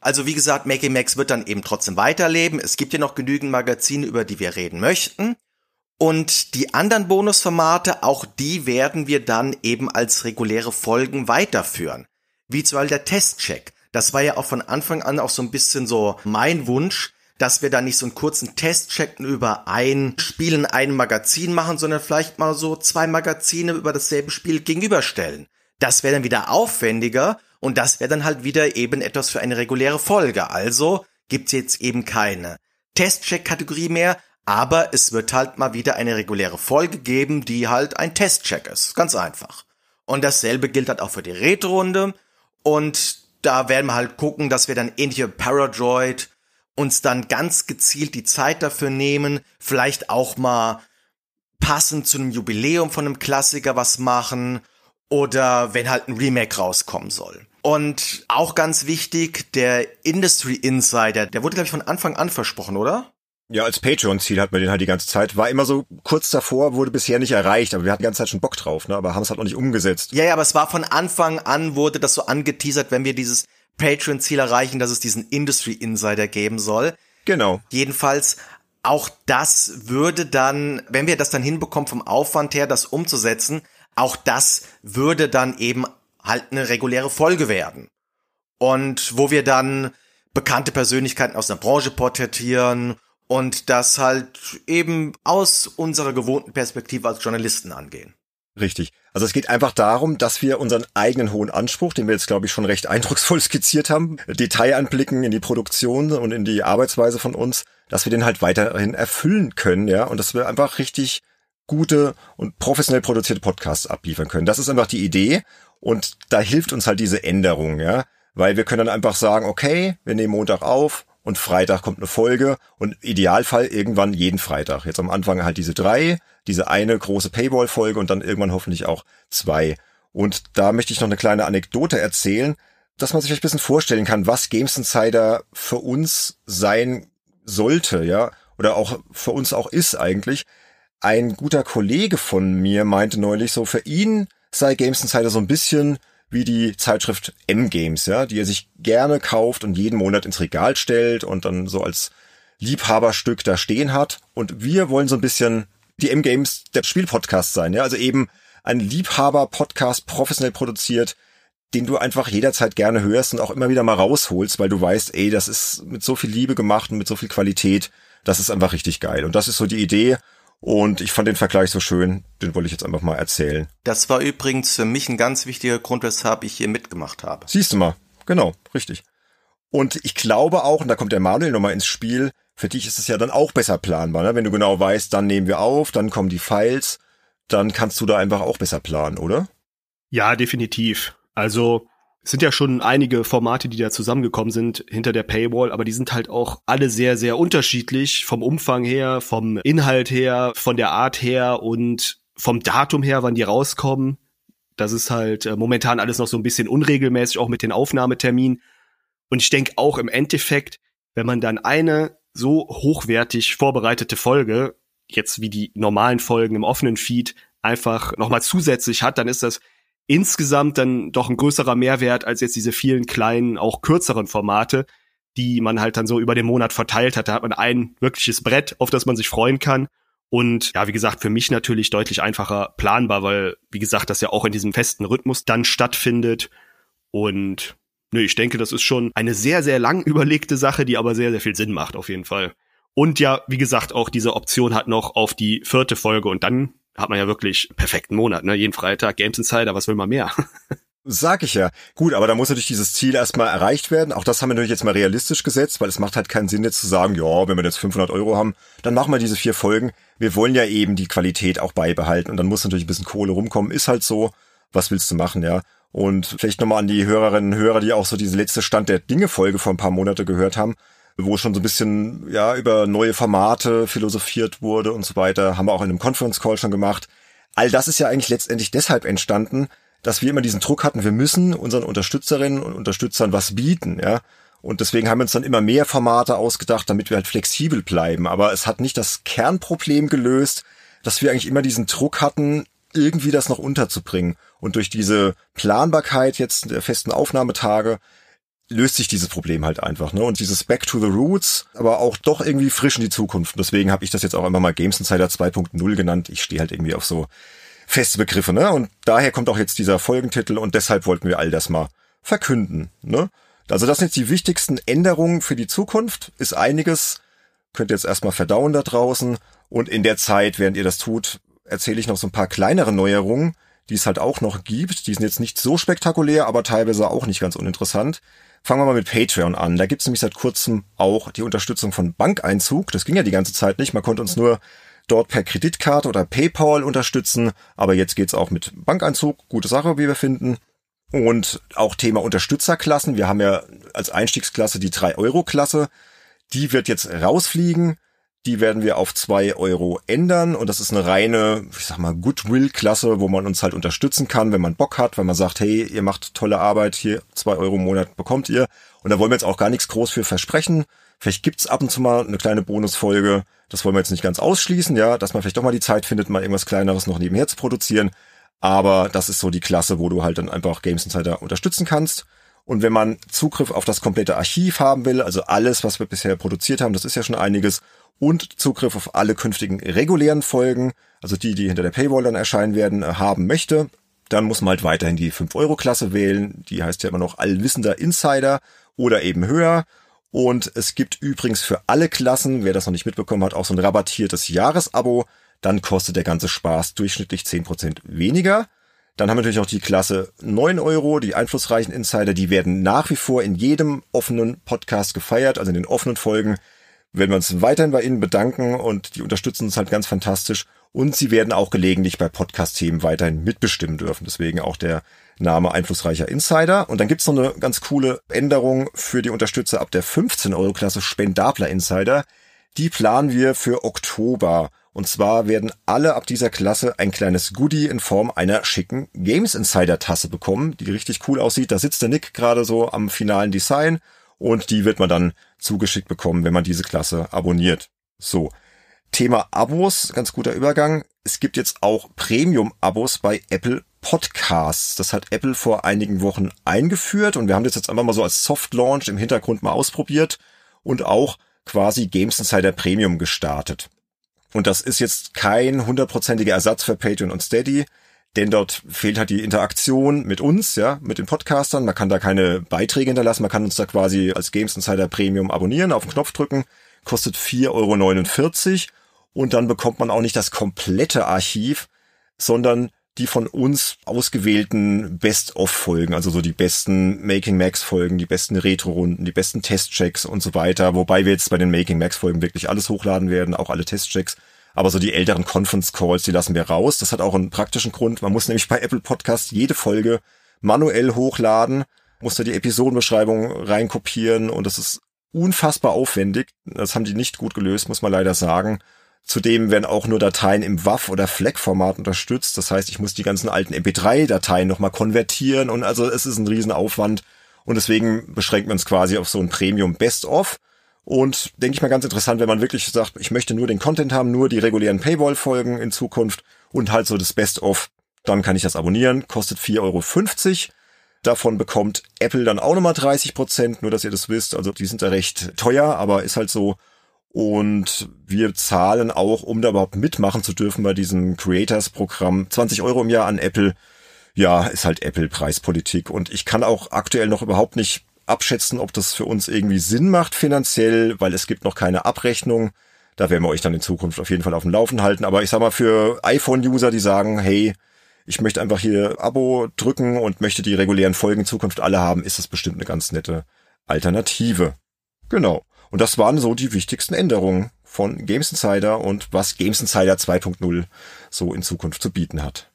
Also wie gesagt, Making Max wird dann eben trotzdem weiterleben. Es gibt ja noch genügend Magazine, über die wir reden möchten. Und die anderen Bonusformate, auch die werden wir dann eben als reguläre Folgen weiterführen. Wie zum Beispiel der Testcheck. Das war ja auch von Anfang an auch so ein bisschen so mein Wunsch, dass wir da nicht so einen kurzen Testcheck über ein Spiel in einem Magazin machen, sondern vielleicht mal so zwei Magazine über dasselbe Spiel gegenüberstellen. Das wäre dann wieder aufwendiger und das wäre dann halt wieder eben etwas für eine reguläre Folge. Also gibt's jetzt eben keine Testcheck-Kategorie mehr, aber es wird halt mal wieder eine reguläre Folge geben, die halt ein Testcheck ist. Ganz einfach. Und dasselbe gilt halt auch für die Retro-Runde. Und da werden wir halt gucken, dass wir dann ähnliche Paradroid uns dann ganz gezielt die Zeit dafür nehmen, vielleicht auch mal passend zu einem Jubiläum von einem Klassiker was machen oder wenn halt ein Remake rauskommen soll. Und auch ganz wichtig, der Industry Insider, der wurde, glaube ich, von Anfang an versprochen, oder? Ja, als Patreon-Ziel hat man den halt die ganze Zeit. War immer so kurz davor, wurde bisher nicht erreicht, aber wir hatten die ganze Zeit schon Bock drauf, ne? Aber haben es halt noch nicht umgesetzt. Ja, ja, aber es war von Anfang an, wurde das so angeteasert, wenn wir dieses Patreon-Ziel erreichen, dass es diesen Industry Insider geben soll. Genau. Jedenfalls auch das würde dann, wenn wir das dann hinbekommen vom Aufwand her, das umzusetzen, auch das würde dann eben halt eine reguläre Folge werden. Und wo wir dann bekannte Persönlichkeiten aus der Branche porträtieren und das halt eben aus unserer gewohnten Perspektive als Journalisten angehen. Richtig. Also es geht einfach darum, dass wir unseren eigenen hohen Anspruch, den wir jetzt, glaube ich, schon recht eindrucksvoll skizziert haben, Detailanblicken in die Produktion und in die Arbeitsweise von uns, dass wir den halt weiterhin erfüllen können, ja, und dass wir einfach richtig gute und professionell produzierte Podcasts abliefern können. Das ist einfach die Idee und da hilft uns halt diese Änderung, ja, weil wir können dann einfach sagen, okay, wir nehmen Montag auf, und Freitag kommt eine Folge und Idealfall irgendwann jeden Freitag. Jetzt am Anfang halt diese drei, diese eine große Paywall-Folge und dann irgendwann hoffentlich auch zwei. Und da möchte ich noch eine kleine Anekdote erzählen, dass man sich ein bisschen vorstellen kann, was Games Insider für uns sein sollte, ja, oder auch für uns auch ist eigentlich. Ein guter Kollege von mir meinte neulich so, für ihn sei Games Insider so ein bisschen wie die Zeitschrift M-Games, ja, die er sich gerne kauft und jeden Monat ins Regal stellt und dann so als Liebhaberstück da stehen hat. Und wir wollen so ein bisschen die M-Games der Spielpodcast sein, ja, also eben ein Liebhaber-Podcast professionell produziert, den du einfach jederzeit gerne hörst und auch immer wieder mal rausholst, weil du weißt, ey, das ist mit so viel Liebe gemacht und mit so viel Qualität, das ist einfach richtig geil. Und das ist so die Idee. Und ich fand den Vergleich so schön, den wollte ich jetzt einfach mal erzählen. Das war übrigens für mich ein ganz wichtiger Grund, weshalb ich hier mitgemacht habe. Siehst du mal, genau, richtig. Und ich glaube auch, und da kommt der Manuel nochmal ins Spiel, für dich ist es ja dann auch besser planbar, ne? wenn du genau weißt, dann nehmen wir auf, dann kommen die Files, dann kannst du da einfach auch besser planen, oder? Ja, definitiv. Also es sind ja schon einige Formate, die da zusammengekommen sind hinter der Paywall, aber die sind halt auch alle sehr, sehr unterschiedlich vom Umfang her, vom Inhalt her, von der Art her und vom Datum her, wann die rauskommen, das ist halt äh, momentan alles noch so ein bisschen unregelmäßig, auch mit den Aufnahmeterminen. Und ich denke auch im Endeffekt, wenn man dann eine so hochwertig vorbereitete Folge, jetzt wie die normalen Folgen im offenen Feed, einfach nochmal zusätzlich hat, dann ist das insgesamt dann doch ein größerer Mehrwert als jetzt diese vielen kleinen, auch kürzeren Formate, die man halt dann so über den Monat verteilt hat. Da hat man ein wirkliches Brett, auf das man sich freuen kann. Und ja, wie gesagt, für mich natürlich deutlich einfacher planbar, weil, wie gesagt, das ja auch in diesem festen Rhythmus dann stattfindet. Und nö, ich denke, das ist schon eine sehr, sehr lang überlegte Sache, die aber sehr, sehr viel Sinn macht, auf jeden Fall. Und ja, wie gesagt, auch diese Option hat noch auf die vierte Folge und dann hat man ja wirklich perfekten Monat, ne? Jeden Freitag Games Insider, was will man mehr? Sag ich ja. Gut, aber da muss natürlich dieses Ziel erstmal erreicht werden. Auch das haben wir natürlich jetzt mal realistisch gesetzt, weil es macht halt keinen Sinn jetzt zu sagen, ja, wenn wir jetzt 500 Euro haben, dann machen wir diese vier Folgen. Wir wollen ja eben die Qualität auch beibehalten und dann muss natürlich ein bisschen Kohle rumkommen. Ist halt so. Was willst du machen, ja? Und vielleicht nochmal an die Hörerinnen und Hörer, die auch so diese letzte Stand der Dinge Folge vor ein paar Monate gehört haben, wo schon so ein bisschen, ja, über neue Formate philosophiert wurde und so weiter. Haben wir auch in einem Conference Call schon gemacht. All das ist ja eigentlich letztendlich deshalb entstanden, dass wir immer diesen Druck hatten, wir müssen unseren Unterstützerinnen und Unterstützern was bieten, ja. Und deswegen haben wir uns dann immer mehr Formate ausgedacht, damit wir halt flexibel bleiben. Aber es hat nicht das Kernproblem gelöst, dass wir eigentlich immer diesen Druck hatten, irgendwie das noch unterzubringen. Und durch diese Planbarkeit jetzt der festen Aufnahmetage löst sich dieses Problem halt einfach. Ne? Und dieses Back to the Roots, aber auch doch irgendwie frisch in die Zukunft. deswegen habe ich das jetzt auch immer mal Games Insider 2.0 genannt. Ich stehe halt irgendwie auf so feste Begriffe, ne? Und daher kommt auch jetzt dieser Folgentitel und deshalb wollten wir all das mal verkünden, ne? Also das sind jetzt die wichtigsten Änderungen für die Zukunft, ist einiges, könnt ihr jetzt erstmal verdauen da draußen und in der Zeit, während ihr das tut, erzähle ich noch so ein paar kleinere Neuerungen, die es halt auch noch gibt. Die sind jetzt nicht so spektakulär, aber teilweise auch nicht ganz uninteressant. Fangen wir mal mit Patreon an. Da gibt es nämlich seit kurzem auch die Unterstützung von Bankeinzug. Das ging ja die ganze Zeit nicht. Man konnte uns nur dort per Kreditkarte oder PayPal unterstützen. Aber jetzt geht's auch mit Bankeinzug. Gute Sache, wie wir finden. Und auch Thema Unterstützerklassen. Wir haben ja als Einstiegsklasse die 3-Euro-Klasse. Die wird jetzt rausfliegen. Die werden wir auf zwei Euro ändern und das ist eine reine, ich sag mal, Goodwill-Klasse, wo man uns halt unterstützen kann, wenn man Bock hat, wenn man sagt, hey, ihr macht tolle Arbeit, hier zwei Euro im Monat bekommt ihr. Und da wollen wir jetzt auch gar nichts groß für versprechen. Vielleicht gibt's ab und zu mal eine kleine Bonusfolge. Das wollen wir jetzt nicht ganz ausschließen, ja, dass man vielleicht doch mal die Zeit findet, mal irgendwas Kleineres noch nebenher zu produzieren. Aber das ist so die Klasse, wo du halt dann einfach Games Insider unterstützen kannst. Und wenn man Zugriff auf das komplette Archiv haben will, also alles, was wir bisher produziert haben, das ist ja schon einiges, und Zugriff auf alle künftigen regulären Folgen, also die, die hinter der Paywall dann erscheinen werden, äh, haben möchte, dann muss man halt weiterhin die 5-Euro-Klasse wählen. Die heißt ja immer noch Allwissender Insider oder eben höher. Und es gibt übrigens für alle Klassen, wer das noch nicht mitbekommen hat, auch so ein rabattiertes Jahresabo. Dann kostet der ganze Spaß durchschnittlich 10% weniger. Dann haben wir natürlich auch die Klasse 9 Euro, die einflussreichen Insider, die werden nach wie vor in jedem offenen Podcast gefeiert, also in den offenen Folgen werden wir uns weiterhin bei Ihnen bedanken und die unterstützen uns halt ganz fantastisch. Und Sie werden auch gelegentlich bei Podcast-Themen weiterhin mitbestimmen dürfen. Deswegen auch der Name einflussreicher Insider. Und dann gibt's noch eine ganz coole Änderung für die Unterstützer ab der 15-Euro-Klasse Spendabler Insider. Die planen wir für Oktober. Und zwar werden alle ab dieser Klasse ein kleines Goodie in Form einer schicken Games Insider Tasse bekommen, die richtig cool aussieht. Da sitzt der Nick gerade so am finalen Design und die wird man dann zugeschickt bekommen, wenn man diese Klasse abonniert. So. Thema Abos, ganz guter Übergang. Es gibt jetzt auch Premium-Abos bei Apple Podcasts. Das hat Apple vor einigen Wochen eingeführt und wir haben das jetzt einfach mal so als Soft Launch im Hintergrund mal ausprobiert und auch quasi Games Insider Premium gestartet. Und das ist jetzt kein hundertprozentiger Ersatz für Patreon und Steady denn dort fehlt halt die Interaktion mit uns, ja, mit den Podcastern. Man kann da keine Beiträge hinterlassen, man kann uns da quasi als Games Insider Premium abonnieren, auf den Knopf drücken, kostet 4,49 Euro und dann bekommt man auch nicht das komplette Archiv, sondern die von uns ausgewählten Best-of-Folgen, also so die besten Making-Max-Folgen, die besten Retro-Runden, die besten Testchecks und so weiter, wobei wir jetzt bei den Making-Max-Folgen wirklich alles hochladen werden, auch alle Testchecks. Aber so die älteren Conference Calls, die lassen wir raus. Das hat auch einen praktischen Grund. Man muss nämlich bei Apple Podcast jede Folge manuell hochladen, muss da die Episodenbeschreibung reinkopieren und das ist unfassbar aufwendig. Das haben die nicht gut gelöst, muss man leider sagen. Zudem werden auch nur Dateien im WAV oder FLAC-Format unterstützt. Das heißt, ich muss die ganzen alten MP3-Dateien nochmal konvertieren und also es ist ein Riesenaufwand. Und deswegen beschränkt man es quasi auf so ein Premium Best-of. Und denke ich mal ganz interessant, wenn man wirklich sagt, ich möchte nur den Content haben, nur die regulären Paywall-Folgen in Zukunft und halt so das Best-of, dann kann ich das abonnieren. Kostet 4,50 Euro. Davon bekommt Apple dann auch nochmal 30 Prozent, nur dass ihr das wisst. Also die sind da recht teuer, aber ist halt so. Und wir zahlen auch, um da überhaupt mitmachen zu dürfen bei diesem Creators-Programm, 20 Euro im Jahr an Apple. Ja, ist halt Apple-Preispolitik. Und ich kann auch aktuell noch überhaupt nicht abschätzen, ob das für uns irgendwie Sinn macht finanziell, weil es gibt noch keine Abrechnung. Da werden wir euch dann in Zukunft auf jeden Fall auf dem Laufen halten. Aber ich sag mal, für iPhone-User, die sagen, hey, ich möchte einfach hier Abo drücken und möchte die regulären Folgen in Zukunft alle haben, ist das bestimmt eine ganz nette Alternative. Genau. Und das waren so die wichtigsten Änderungen von Games Insider und was Games Insider 2.0 so in Zukunft zu bieten hat.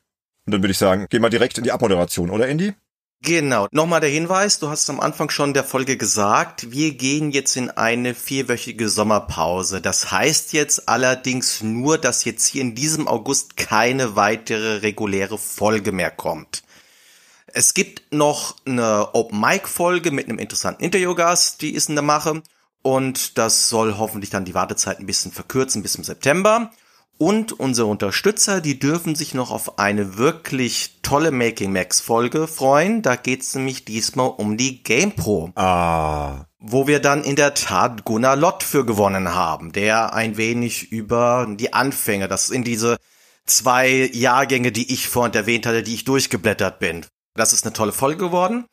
Und dann würde ich sagen, gehen wir direkt in die Abmoderation, oder Andy? Genau. Nochmal der Hinweis, du hast am Anfang schon der Folge gesagt, wir gehen jetzt in eine vierwöchige Sommerpause. Das heißt jetzt allerdings nur, dass jetzt hier in diesem August keine weitere reguläre Folge mehr kommt. Es gibt noch eine Open Mic Folge mit einem interessanten Interviewgast, die ist in der Mache. Und das soll hoffentlich dann die Wartezeit ein bisschen verkürzen bis zum September. Und unsere Unterstützer, die dürfen sich noch auf eine wirklich tolle Making Max Folge freuen. Da geht's nämlich diesmal um die GamePro. Ah. Wo wir dann in der Tat Gunnar Lott für gewonnen haben, der ein wenig über die Anfänge, das sind diese zwei Jahrgänge, die ich vorhin erwähnt hatte, die ich durchgeblättert bin. Das ist eine tolle Folge geworden.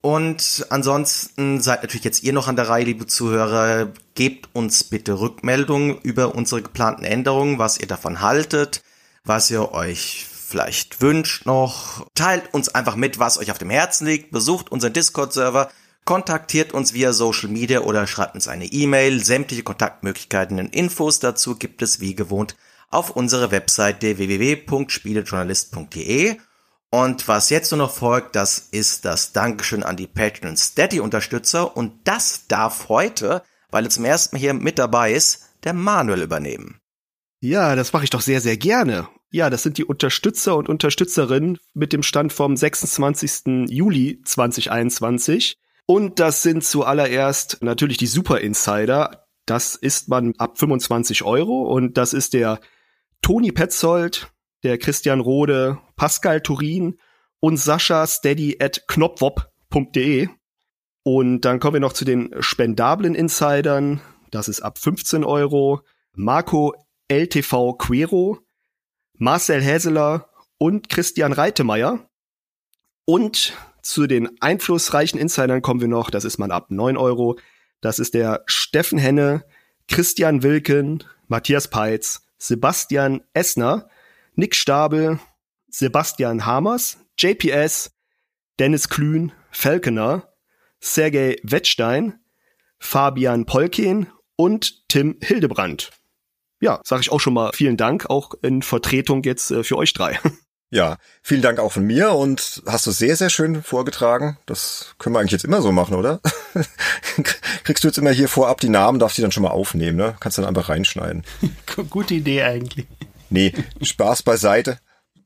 Und ansonsten seid natürlich jetzt ihr noch an der Reihe, liebe Zuhörer. Gebt uns bitte Rückmeldungen über unsere geplanten Änderungen, was ihr davon haltet, was ihr euch vielleicht wünscht noch. Teilt uns einfach mit, was euch auf dem Herzen liegt. Besucht unseren Discord-Server. Kontaktiert uns via Social Media oder schreibt uns eine E-Mail. Sämtliche Kontaktmöglichkeiten und Infos dazu gibt es wie gewohnt auf unserer Webseite www.spielejournalist.de. Und was jetzt nur noch folgt, das ist das Dankeschön an die Patreon Steady Unterstützer und das darf heute, weil er zum ersten Mal hier mit dabei ist, der Manuel übernehmen. Ja, das mache ich doch sehr, sehr gerne. Ja, das sind die Unterstützer und Unterstützerinnen mit dem Stand vom 26. Juli 2021. Und das sind zuallererst natürlich die Super Insider. Das ist man ab 25 Euro und das ist der Toni Petzold, der Christian Rode, Pascal Turin und Sascha Steady at knopwop.de. Und dann kommen wir noch zu den spendablen Insidern. Das ist ab 15 Euro. Marco LTV Quero, Marcel Häseler und Christian Reitemeyer. Und zu den einflussreichen Insidern kommen wir noch. Das ist man ab 9 Euro. Das ist der Steffen Henne, Christian Wilken, Matthias Peitz, Sebastian Essner, Nick Stabel, Sebastian Hamers, JPS, Dennis Klün, Falconer, Sergei Wettstein, Fabian Polkin und Tim Hildebrand. Ja, sage ich auch schon mal vielen Dank, auch in Vertretung jetzt äh, für euch drei. Ja, vielen Dank auch von mir und hast du sehr, sehr schön vorgetragen. Das können wir eigentlich jetzt immer so machen, oder? Kriegst du jetzt immer hier vorab die Namen, darfst die dann schon mal aufnehmen, ne? Kannst dann einfach reinschneiden. Gute Idee eigentlich. Nee, Spaß beiseite.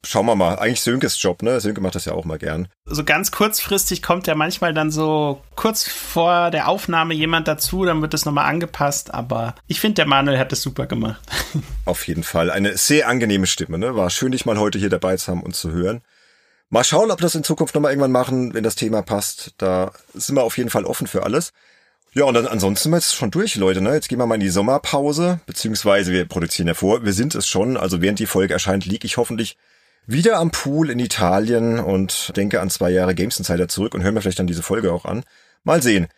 Schauen wir mal. Eigentlich Sönkes Job, ne? Sönke macht das ja auch mal gern. So ganz kurzfristig kommt ja manchmal dann so kurz vor der Aufnahme jemand dazu, dann wird das nochmal angepasst, aber ich finde, der Manuel hat das super gemacht. Auf jeden Fall. Eine sehr angenehme Stimme, ne? War schön, dich mal heute hier dabei zu haben und zu hören. Mal schauen, ob wir das in Zukunft nochmal irgendwann machen, wenn das Thema passt. Da sind wir auf jeden Fall offen für alles. Ja, und dann ansonsten sind wir jetzt schon durch, Leute. Ne? Jetzt gehen wir mal in die Sommerpause, beziehungsweise wir produzieren ja vor. Wir sind es schon. Also während die Folge erscheint, liege ich hoffentlich wieder am Pool in Italien und denke an zwei Jahre Games Insider zurück und hören mir vielleicht dann diese Folge auch an. Mal sehen.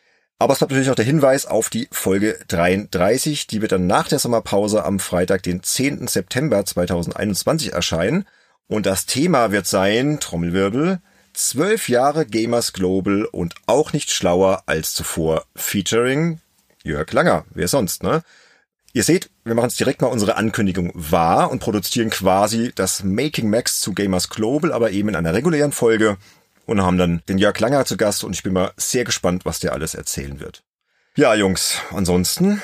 Aber es bleibt natürlich noch der Hinweis auf die Folge 33. Die wird dann nach der Sommerpause am Freitag, den 10. September 2021 erscheinen. Und das Thema wird sein, Trommelwirbel, Zwölf Jahre Gamers Global und auch nicht schlauer als zuvor. Featuring Jörg Langer. Wer sonst, ne? Ihr seht, wir machen uns direkt mal unsere Ankündigung wahr und produzieren quasi das Making Max zu Gamers Global, aber eben in einer regulären Folge und haben dann den Jörg Langer zu Gast und ich bin mal sehr gespannt, was der alles erzählen wird. Ja, Jungs, ansonsten,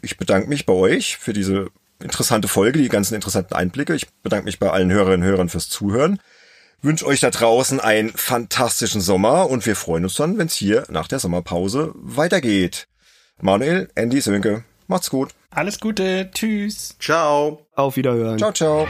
ich bedanke mich bei euch für diese interessante Folge, die ganzen interessanten Einblicke. Ich bedanke mich bei allen Hörerinnen und Hörern fürs Zuhören. Wünsche euch da draußen einen fantastischen Sommer und wir freuen uns dann, wenn es hier nach der Sommerpause weitergeht. Manuel, Andy, Sönke, macht's gut. Alles Gute. Tschüss. Ciao. Auf Wiederhören. Ciao, ciao.